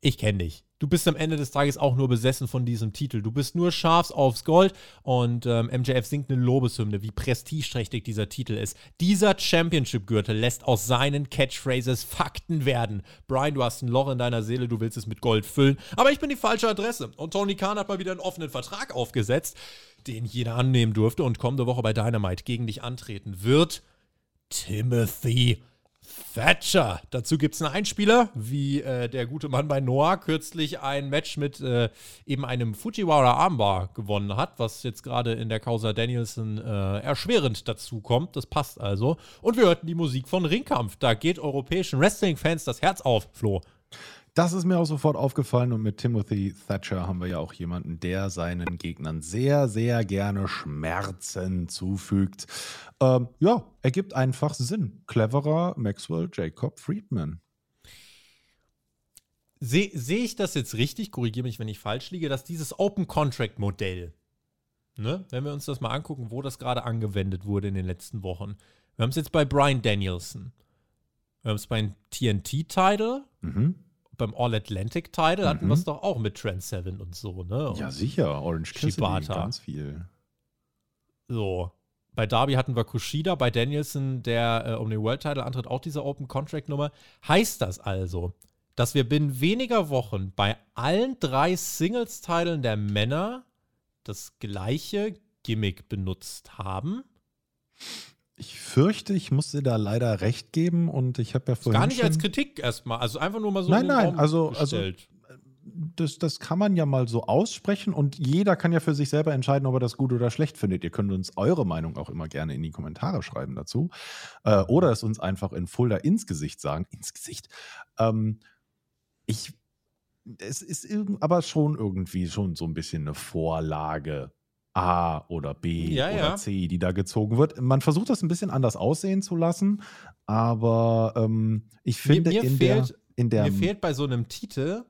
Ich kenne dich du bist am Ende des Tages auch nur besessen von diesem Titel. Du bist nur scharf aufs Gold und ähm, MJF singt eine Lobeshymne, wie prestigeträchtig dieser Titel ist. Dieser Championship-Gürtel lässt aus seinen Catchphrases Fakten werden. Brian, du hast ein Loch in deiner Seele, du willst es mit Gold füllen, aber ich bin die falsche Adresse. Und Tony Khan hat mal wieder einen offenen Vertrag aufgesetzt, den jeder annehmen durfte und kommende Woche bei Dynamite gegen dich antreten wird. Timothy Thatcher. Dazu gibt es einen Einspieler, wie äh, der gute Mann bei Noah kürzlich ein Match mit äh, eben einem Fujiwara Armbar gewonnen hat, was jetzt gerade in der Causa Danielson äh, erschwerend dazu kommt. Das passt also. Und wir hörten die Musik von Ringkampf. Da geht europäischen Wrestling-Fans das Herz auf, Flo. Das ist mir auch sofort aufgefallen und mit Timothy Thatcher haben wir ja auch jemanden, der seinen Gegnern sehr, sehr gerne Schmerzen zufügt. Ähm, ja, ergibt einfach Sinn. Cleverer Maxwell Jacob Friedman. Sehe seh ich das jetzt richtig? Korrigiere mich, wenn ich falsch liege, dass dieses Open Contract Modell, ne, wenn wir uns das mal angucken, wo das gerade angewendet wurde in den letzten Wochen. Wir haben es jetzt bei Brian Danielson. Wir haben es beim TNT-Title. Mhm beim All-Atlantic-Title mhm. hatten wir es doch auch mit Trent Seven und so, ne? Und ja, sicher. Orange Cassidy, ganz viel. So. Bei Darby hatten wir Kushida, bei Danielson, der äh, um den World-Title antritt, auch diese Open-Contract-Nummer. Heißt das also, dass wir binnen weniger Wochen bei allen drei Singles-Titeln der Männer das gleiche Gimmick benutzt haben? Ich fürchte, ich muss dir da leider recht geben und ich habe ja vorhin. Gar nicht als Kritik erstmal, also einfach nur mal so. Nein, nein, also, also das, das kann man ja mal so aussprechen und jeder kann ja für sich selber entscheiden, ob er das gut oder schlecht findet. Ihr könnt uns eure Meinung auch immer gerne in die Kommentare schreiben dazu. Äh, oder es uns einfach in Fulda ins Gesicht sagen. Ins Gesicht. Ähm, ich, es ist aber schon irgendwie schon so ein bisschen eine Vorlage A oder B Ja, oder ja. C, die da gezogen wird. Man versucht das ein bisschen anders aussehen zu lassen, aber ähm, ich finde mir in der, fehlt- in der Mir fehlt bei so einem Titel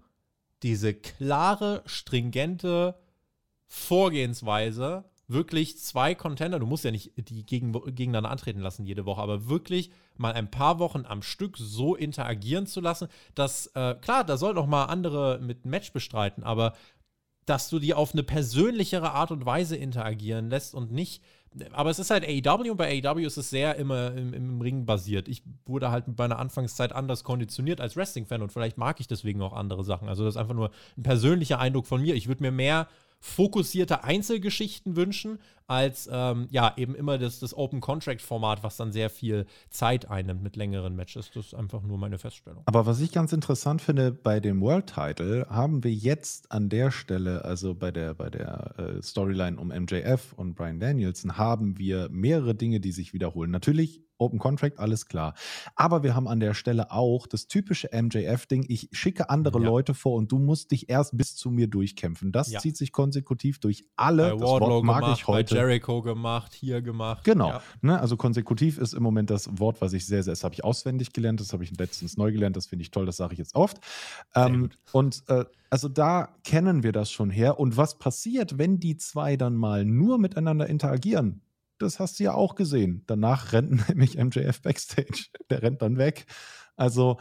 diese klare, stringente Vorgehensweise. Wirklich zwei Contender, du musst ja nicht die gegen, gegeneinander antreten lassen jede Woche, aber wirklich mal ein paar Wochen am Stück so interagieren zu lassen, dass, äh, klar, da sollen auch mal andere mit Match bestreiten, aber dass du die auf eine persönlichere Art und Weise interagieren lässt und nicht. Aber es ist halt AEW und bei AEW ist es sehr immer im, im Ring basiert. Ich wurde halt mit meiner Anfangszeit anders konditioniert als Wrestling-Fan und vielleicht mag ich deswegen auch andere Sachen. Also das ist einfach nur ein persönlicher Eindruck von mir. Ich würde mir mehr fokussierte Einzelgeschichten wünschen, als ähm, ja eben immer das, das Open Contract Format, was dann sehr viel Zeit einnimmt mit längeren Matches. Das ist einfach nur meine Feststellung. Aber was ich ganz interessant finde, bei dem World Title haben wir jetzt an der Stelle, also bei der, bei der äh, Storyline um MJF und Brian Danielson, haben wir mehrere Dinge, die sich wiederholen. Natürlich Open Contract, alles klar. Aber wir haben an der Stelle auch das typische MJF-Ding. Ich schicke andere Ja. Leute vor und du musst dich erst bis zu mir durchkämpfen. Das Ja. zieht sich konsekutiv durch alle. Bei das Wardlow Wort mag gemacht, ich bei heute. Jericho gemacht, hier gemacht. Genau. Ja. Ne, also konsekutiv ist im Moment das Wort, was ich sehr, sehr, das habe ich auswendig gelernt, das habe ich letztens neu gelernt, das finde ich toll, das sage ich jetzt oft. Ähm, und äh, also da kennen wir das schon her. Und was passiert, wenn die zwei dann mal nur miteinander interagieren? Das hast du ja auch gesehen. Danach rennt nämlich MJF Backstage. Der rennt dann weg. Also,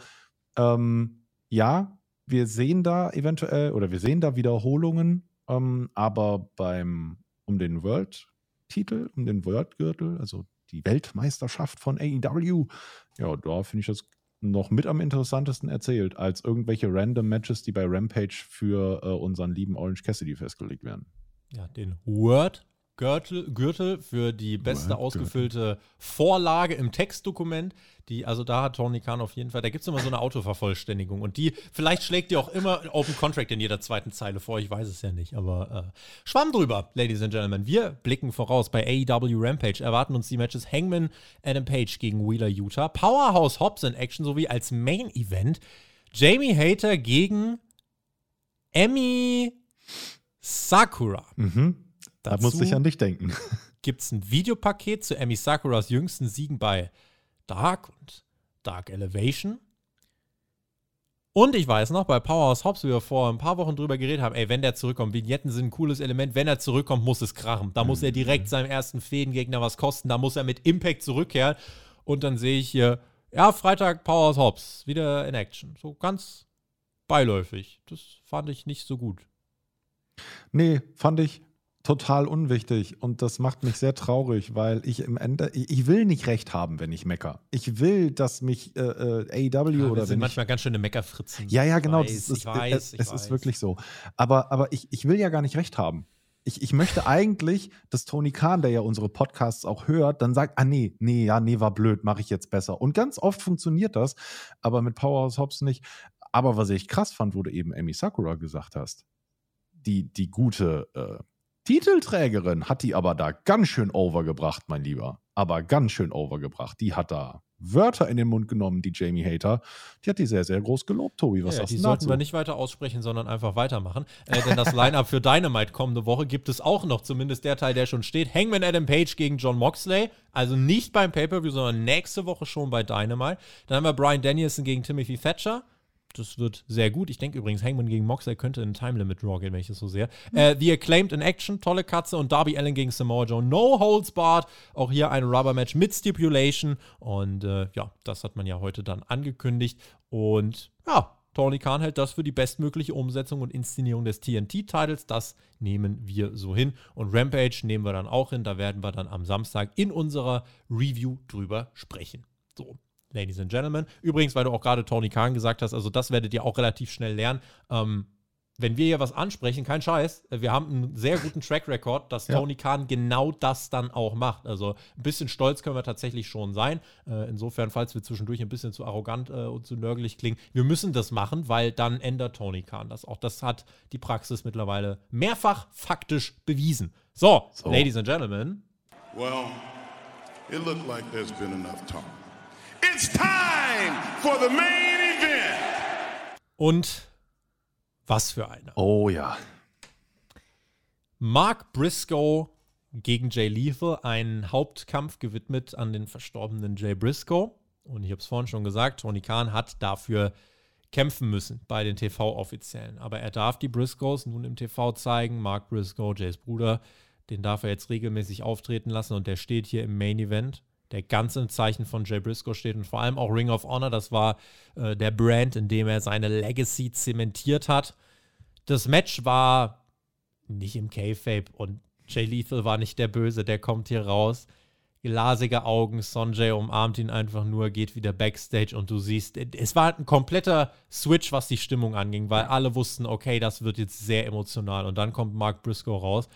ähm, ja, wir sehen da eventuell oder wir sehen da Wiederholungen, ähm, aber beim um den World-Titel, um den World-Gürtel, also die Weltmeisterschaft von AEW, ja, da finde ich das noch mit am interessantesten erzählt, als irgendwelche random Matches, die bei Rampage für äh, unseren lieben Orange Cassidy festgelegt werden. ja, den Word Gürtel, Gürtel für die beste ausgefüllte Vorlage im Textdokument. Die, also da hat Tony Khan auf jeden Fall, da gibt es immer so eine Autovervollständigung und die, vielleicht schlägt die auch immer Open Contract in jeder zweiten Zeile vor, ich weiß es ja nicht, aber äh, Schwamm drüber, Ladies and Gentlemen. Wir blicken voraus bei AEW Rampage, erwarten uns die Matches Hangman Adam Page gegen Wheeler Utah, Powerhouse Hobbs in Action sowie als Main Event Jamie Hater gegen Emmy Sakura. Mhm. Da Dazu- musste ich an dich denken. gibt es ein Videopaket zu Emi Sakuras jüngsten Siegen bei Dark und Dark Elevation. Und ich weiß noch, bei Powerhouse Hobbs, wie wir vor ein paar Wochen drüber geredet haben, ey, wenn der zurückkommt, Vignetten sind ein cooles Element, wenn er zurückkommt, muss es krachen. Da muss er direkt seinem ersten Fädengegner was kosten, da muss er mit Impact zurückkehren. Und dann sehe ich hier, ja, Freitag Powerhouse Hobbs, wieder in Action. So ganz beiläufig. Das fand ich nicht so gut. Nee, fand ich total unwichtig und das macht mich sehr traurig, weil ich im Ende, ich, ich will nicht recht haben, wenn ich mecker. Ich will, dass mich äh, äh, AEW Ja, oder sind ich, manchmal ganz schöne Meckerfritzen. Ja, ja, genau. Ich weiß, das ist, ich weiß, es, ich es ist wirklich so. Aber, aber ich, ich will ja gar nicht recht haben. Ich, ich möchte eigentlich, dass Tony Khan, der ja unsere Podcasts auch hört, dann sagt, ah nee, nee, ja, nee, war blöd, mache ich jetzt besser. Und ganz oft funktioniert das, aber mit Powerhouse Hobbs nicht. Aber was ich krass fand, wo du eben Amy Sakura gesagt hast, die, die gute äh, Titelträgerin hat die aber da ganz schön overgebracht, mein Lieber. Aber ganz schön overgebracht. Die hat da Wörter in den Mund genommen, die Jamie Hater. Die hat die sehr, sehr groß gelobt, Tobi. Was ja, sagst die du sollten dazu? wir nicht weiter aussprechen, sondern einfach weitermachen. Äh, denn das Line-Up für Dynamite kommende Woche gibt es auch noch, zumindest der Teil, der schon steht. Hangman Adam Page gegen John Moxley. Also nicht beim Pay-Per-View, sondern nächste Woche schon bei Dynamite. Dann haben wir Brian Danielson gegen Timothy Thatcher. Das wird sehr gut. Ich denke übrigens, Hangman gegen Moxley könnte in Time Limit Draw gehen, wenn ich das so sehe. Äh, The Acclaimed in Action, tolle Katze und Darby Allen gegen Samoa Joe. No Holds Barred. Auch hier ein Rubber-Match mit Stipulation. Und äh, ja, das hat man ja heute dann angekündigt. Und ja, Tony Khan hält das für die bestmögliche Umsetzung und Inszenierung des TNT-Titles. Das nehmen wir so hin. Und Rampage nehmen wir dann auch hin. Da werden wir dann am Samstag in unserer Review drüber sprechen. So. Ladies and Gentlemen. Übrigens, weil du auch gerade Tony Khan gesagt hast, also das werdet ihr auch relativ schnell lernen. Ähm, wenn wir hier was ansprechen, kein Scheiß, wir haben einen sehr guten Track Record, dass Ja. Tony Khan genau das dann auch macht. Also ein bisschen stolz können wir tatsächlich schon sein. Äh, insofern, falls wir zwischendurch ein bisschen zu arrogant äh, und zu nörgelig klingen, wir müssen das machen, weil dann ändert Tony Khan das. Auch das hat die Praxis mittlerweile mehrfach faktisch bewiesen. So, So. Ladies and Gentlemen, Well, it looked like there's been enough talk. It's time for the main event. und was für einer. Oh ja. Mark Briscoe gegen Jay Lethal, ein Hauptkampf gewidmet an den verstorbenen Jay Briscoe. Und ich habe es vorhin schon gesagt, Tony Khan hat dafür kämpfen müssen bei den TV-Offiziellen. Aber er darf die Briscoes nun im TV zeigen. Mark Briscoe, Jays Bruder, den darf er jetzt regelmäßig auftreten lassen und der steht hier im Main Event, der ganz im Zeichen von Jay Briscoe steht und vor allem auch Ring of Honor. Das war äh, der Brand, in dem er seine Legacy zementiert hat. Das Match war nicht im K-Fape und Jay Lethal war nicht der Böse, der kommt hier raus. Glasige Augen, Sonjay umarmt ihn einfach nur, geht wieder backstage und du siehst, es war ein kompletter Switch, was die Stimmung anging, weil alle wussten, okay, das wird jetzt sehr emotional und dann kommt Mark Briscoe raus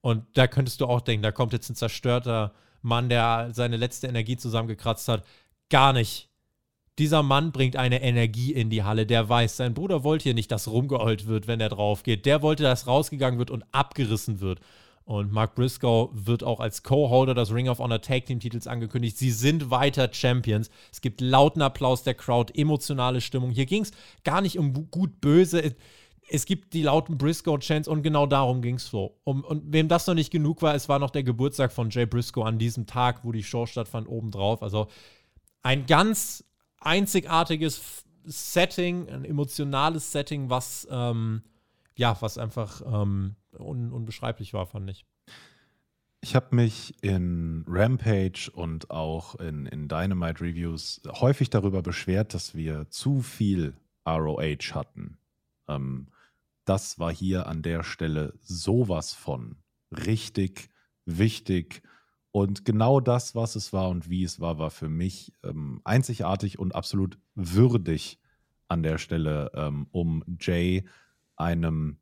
und da könntest du auch denken, da kommt jetzt ein zerstörter Mann, der seine letzte Energie zusammengekratzt hat. Gar nicht. Dieser Mann bringt eine Energie in die Halle. Der weiß, sein Bruder wollte hier nicht, dass rumgeheult wird, wenn er drauf geht. Der wollte, dass rausgegangen wird und abgerissen wird. Und Mark Briscoe wird auch als Co-Holder des Ring of Honor Tag Team Titels angekündigt. Sie sind weiter Champions. Es gibt lauten Applaus der Crowd, emotionale Stimmung. Hier ging es gar nicht um gut-böse. Es gibt die lauten Briscoe-Chants und genau darum ging es so. Um, und wem das noch nicht genug war, es war noch der Geburtstag von Jay Briscoe an diesem Tag, wo die Show stattfand, obendrauf. Also ein ganz einzigartiges Setting, ein emotionales Setting, was ähm, ja, was einfach ähm, un unbeschreiblich war, fand ich. Ich habe mich in Rampage und auch in, in Dynamite Reviews häufig darüber beschwert, dass wir zu viel ROH hatten. Ähm, das war hier an der Stelle sowas von richtig wichtig. Und genau das, was es war und wie es war, war für mich ähm, einzigartig und absolut würdig an der Stelle, ähm, um Jay, einem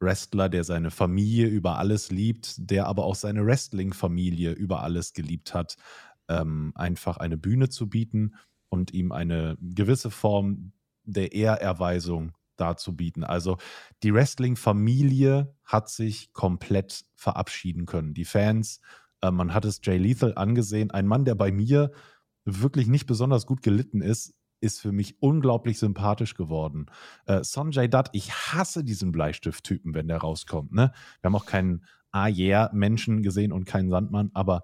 Wrestler, der seine Familie über alles liebt, der aber auch seine Wrestling-Familie über alles geliebt hat, ähm, einfach eine Bühne zu bieten und ihm eine gewisse Form der Ehrerweisung darzubieten. Also die Wrestling-Familie hat sich komplett verabschieden können. Die Fans, äh, man hat es Jay Lethal angesehen, ein Mann, der bei mir wirklich nicht besonders gut gelitten ist, ist für mich unglaublich sympathisch geworden. Äh, Sonjay Dutt, ich hasse diesen Bleistift-Typen, wenn der rauskommt. Ne? Wir haben auch keinen Ah yeah-Menschen gesehen und keinen Sandmann, aber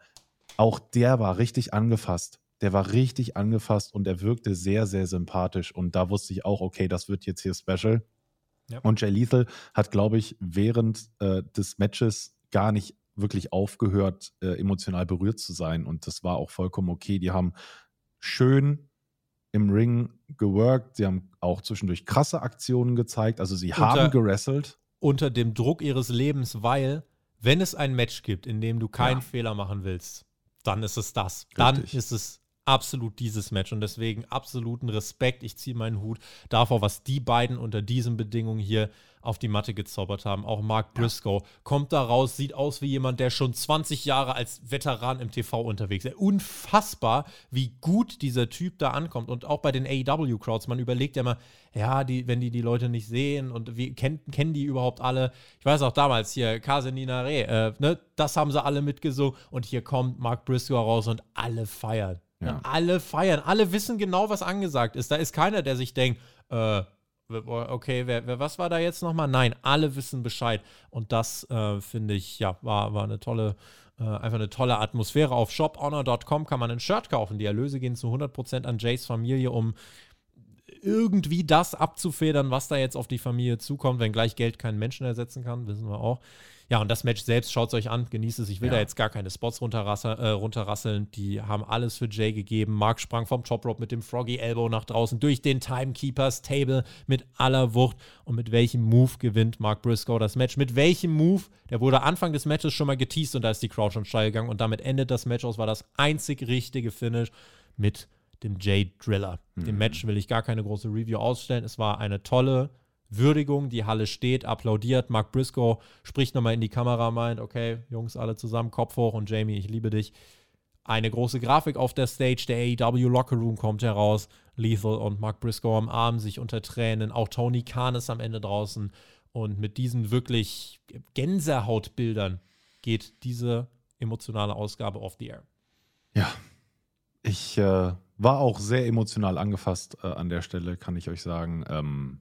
auch der war richtig angefasst. Der war richtig angefasst und er wirkte sehr, sehr sympathisch. Und da wusste ich auch, okay, das wird jetzt hier special. Ja. Und Jay Lethal hat, glaube ich, während äh, des Matches gar nicht wirklich aufgehört, äh, emotional berührt zu sein. Und das war auch vollkommen okay. Die haben schön im Ring geworkt. Sie haben auch zwischendurch krasse Aktionen gezeigt. Also sie Unter- haben gerasselt. Unter dem Druck ihres Lebens, weil, wenn es ein Match gibt, in dem du keinen Ja. Fehler machen willst, dann ist es das. Dann Richtig. ist es absolut dieses Match und deswegen absoluten Respekt. Ich ziehe meinen Hut davor, was die beiden unter diesen Bedingungen hier auf die Matte gezaubert haben. Auch Mark Briscoe kommt da raus, sieht aus wie jemand, der schon 20 Jahre als Veteran im TV unterwegs ist. Unfassbar, wie gut dieser Typ da ankommt. Und auch bei den AEW-Crowds, man überlegt ja immer, ja, die, wenn die die Leute nicht sehen und wie kennen, kennen die überhaupt alle? Ich weiß auch damals hier, Kase Ninare, äh, ne, das haben sie alle mitgesungen und hier kommt Mark Briscoe raus und alle feiern. Ja. Alle feiern, alle wissen genau, was angesagt ist. Da ist keiner, der sich denkt, äh, okay, wer, wer, was war da jetzt nochmal? Nein, alle wissen Bescheid. Und das, äh, finde ich, ja, war, war eine tolle, äh, einfach eine tolle Atmosphäre. Auf shophonor.com kann man ein Shirt kaufen. Die Erlöse gehen zu 100% an Jays Familie, um irgendwie das abzufedern, was da jetzt auf die Familie zukommt, wenn gleich Geld keinen Menschen ersetzen kann, wissen wir auch. Ja, und das Match selbst, schaut es euch an, genießt es. Ich will Ja. da jetzt gar keine Spots runterrassel, äh, runterrasseln. Die haben alles für Jay gegeben. Mark sprang vom Top Rope mit dem Froggy Elbow nach draußen durch den Timekeepers Table mit aller Wucht. Und mit welchem Move gewinnt Mark Briscoe das Match? Mit welchem Move? Der wurde Anfang des Matches schon mal geteased und da ist die Crowd schon steil gegangen. Und damit endet das Match aus, war das einzig richtige Finish mit dem Jay Driller. Dem Match will ich gar keine große Review ausstellen. Es war eine tolle, Würdigung. Die Halle steht, applaudiert. Mark Briscoe spricht nochmal in die Kamera, meint, okay, Jungs, alle zusammen, Kopf hoch und Jamie, ich liebe dich. Eine große Grafik auf der Stage, der AEW Locker Room kommt heraus. Lethal und Mark Briscoe am Arm, sich unter Tränen. Auch Tony Khan ist am Ende draußen. Und mit diesen wirklich Gänsehautbildern geht diese emotionale Ausgabe off the air. Ja, ich äh, war auch sehr emotional angefasst äh, an der Stelle, kann ich euch sagen. Ähm,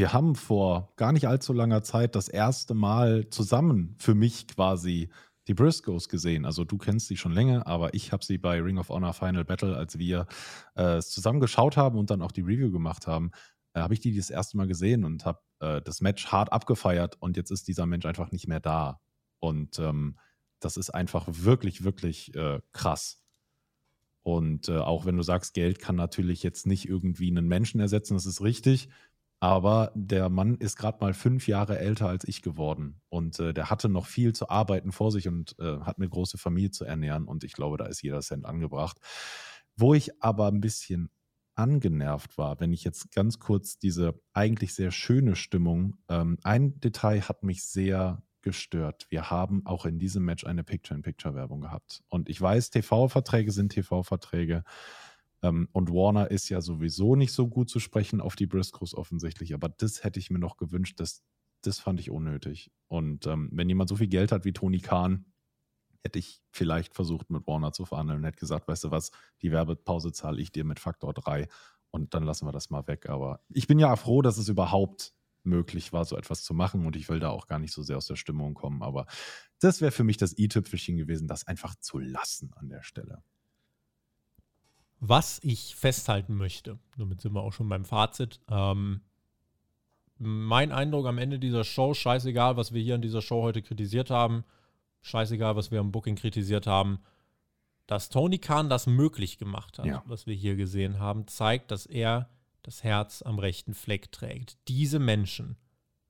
wir haben vor gar nicht allzu langer Zeit das erste Mal zusammen für mich quasi die Briscoes gesehen. Also du kennst sie schon länger, aber ich habe sie bei Ring of Honor Final Battle, als wir äh, es zusammen geschaut haben und dann auch die Review gemacht haben, äh, habe ich die das erste Mal gesehen und habe äh, das Match hart abgefeiert und jetzt ist dieser Mensch einfach nicht mehr da. Und ähm, das ist einfach wirklich, wirklich äh, krass. Und äh, auch wenn du sagst, Geld kann natürlich jetzt nicht irgendwie einen Menschen ersetzen, das ist richtig. Aber der Mann ist gerade mal fünf Jahre älter als ich geworden. Und äh, der hatte noch viel zu arbeiten vor sich und äh, hat eine große Familie zu ernähren. Und ich glaube, da ist jeder Cent angebracht. Wo ich aber ein bisschen angenervt war, wenn ich jetzt ganz kurz diese eigentlich sehr schöne Stimmung, ähm, ein Detail hat mich sehr gestört. Wir haben auch in diesem Match eine Picture-in-Picture-Werbung gehabt. Und ich weiß, TV-Verträge sind TV-Verträge. Ähm, und Warner ist ja sowieso nicht so gut zu sprechen auf die Briscoes offensichtlich. Aber das hätte ich mir noch gewünscht. Das, das fand ich unnötig. Und ähm, wenn jemand so viel Geld hat wie Tony Khan, hätte ich vielleicht versucht, mit Warner zu verhandeln und hätte gesagt, weißt du was, die Werbepause zahle ich dir mit Faktor 3 und dann lassen wir das mal weg. Aber ich bin ja froh, dass es überhaupt möglich war, so etwas zu machen. Und ich will da auch gar nicht so sehr aus der Stimmung kommen. Aber das wäre für mich das i-Tüpfelchen gewesen, das einfach zu lassen an der Stelle. Was ich festhalten möchte, damit sind wir auch schon beim Fazit. Ähm, mein Eindruck am Ende dieser Show, scheißegal, was wir hier in dieser Show heute kritisiert haben, scheißegal, was wir am Booking kritisiert haben, dass Tony Khan das möglich gemacht hat, ja. was wir hier gesehen haben, zeigt, dass er das Herz am rechten Fleck trägt. Diese Menschen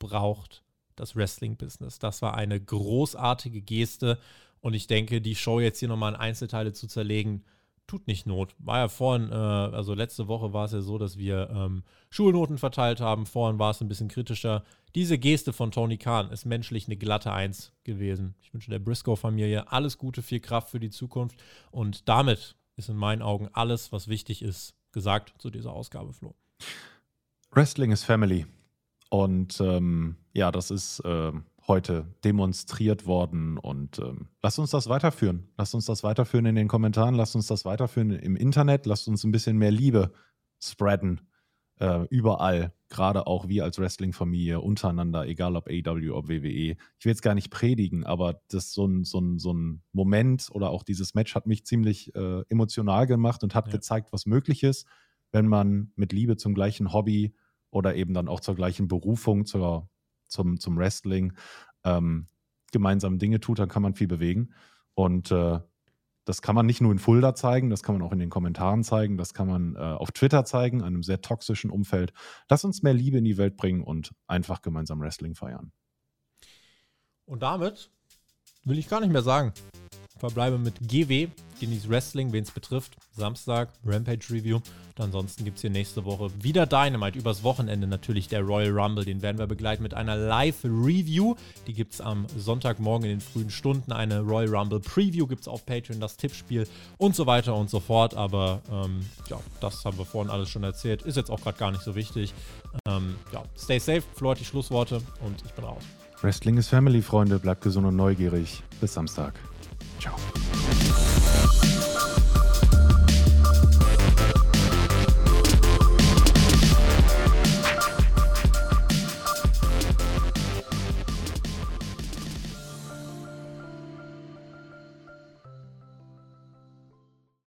braucht das Wrestling-Business. Das war eine großartige Geste und ich denke, die Show jetzt hier nochmal in Einzelteile zu zerlegen, tut nicht Not. War ja vorhin, äh, also letzte Woche war es ja so, dass wir ähm, Schulnoten verteilt haben. Vorhin war es ein bisschen kritischer. Diese Geste von Tony Khan ist menschlich eine glatte Eins gewesen. Ich wünsche der Briscoe-Familie alles Gute, viel Kraft für die Zukunft. Und damit ist in meinen Augen alles, was wichtig ist, gesagt zu dieser Ausgabe, Flo. Wrestling is Family. Und ähm, ja, das ist äh, heute demonstriert worden. Und ähm, lasst uns das weiterführen. Lasst uns das weiterführen in den Kommentaren. Lasst uns das weiterführen im Internet. Lasst uns ein bisschen mehr Liebe spreaden. Äh, überall. Gerade auch wir als Wrestling-Familie untereinander, egal ob AW, ob WWE. Ich will jetzt gar nicht predigen, aber das so ein, so ein, so ein Moment oder auch dieses Match hat mich ziemlich äh, emotional gemacht und hat ja. gezeigt, was möglich ist wenn man mit Liebe zum gleichen Hobby oder eben dann auch zur gleichen Berufung, zur, zum, zum Wrestling ähm, gemeinsam Dinge tut, dann kann man viel bewegen. Und äh, das kann man nicht nur in Fulda zeigen, das kann man auch in den Kommentaren zeigen, das kann man äh, auf Twitter zeigen, einem sehr toxischen Umfeld. Lass uns mehr Liebe in die Welt bringen und einfach gemeinsam Wrestling feiern. Und damit will ich gar nicht mehr sagen. Verbleibe mit GW, Genieß Wrestling, wen es betrifft. Samstag, Rampage Review. Und ansonsten gibt es hier nächste Woche wieder Dynamite. Übers Wochenende natürlich der Royal Rumble. Den werden wir begleiten mit einer Live-Review. Die gibt es am Sonntagmorgen in den frühen Stunden. Eine Royal Rumble Preview gibt es auf Patreon, das Tippspiel und so weiter und so fort. Aber ähm, ja, das haben wir vorhin alles schon erzählt. Ist jetzt auch gerade gar nicht so wichtig. Ähm, ja, stay safe. Flo hat die Schlussworte und ich bin raus. Wrestling ist Family, Freunde. Bleibt gesund und neugierig. Bis Samstag. Tchau.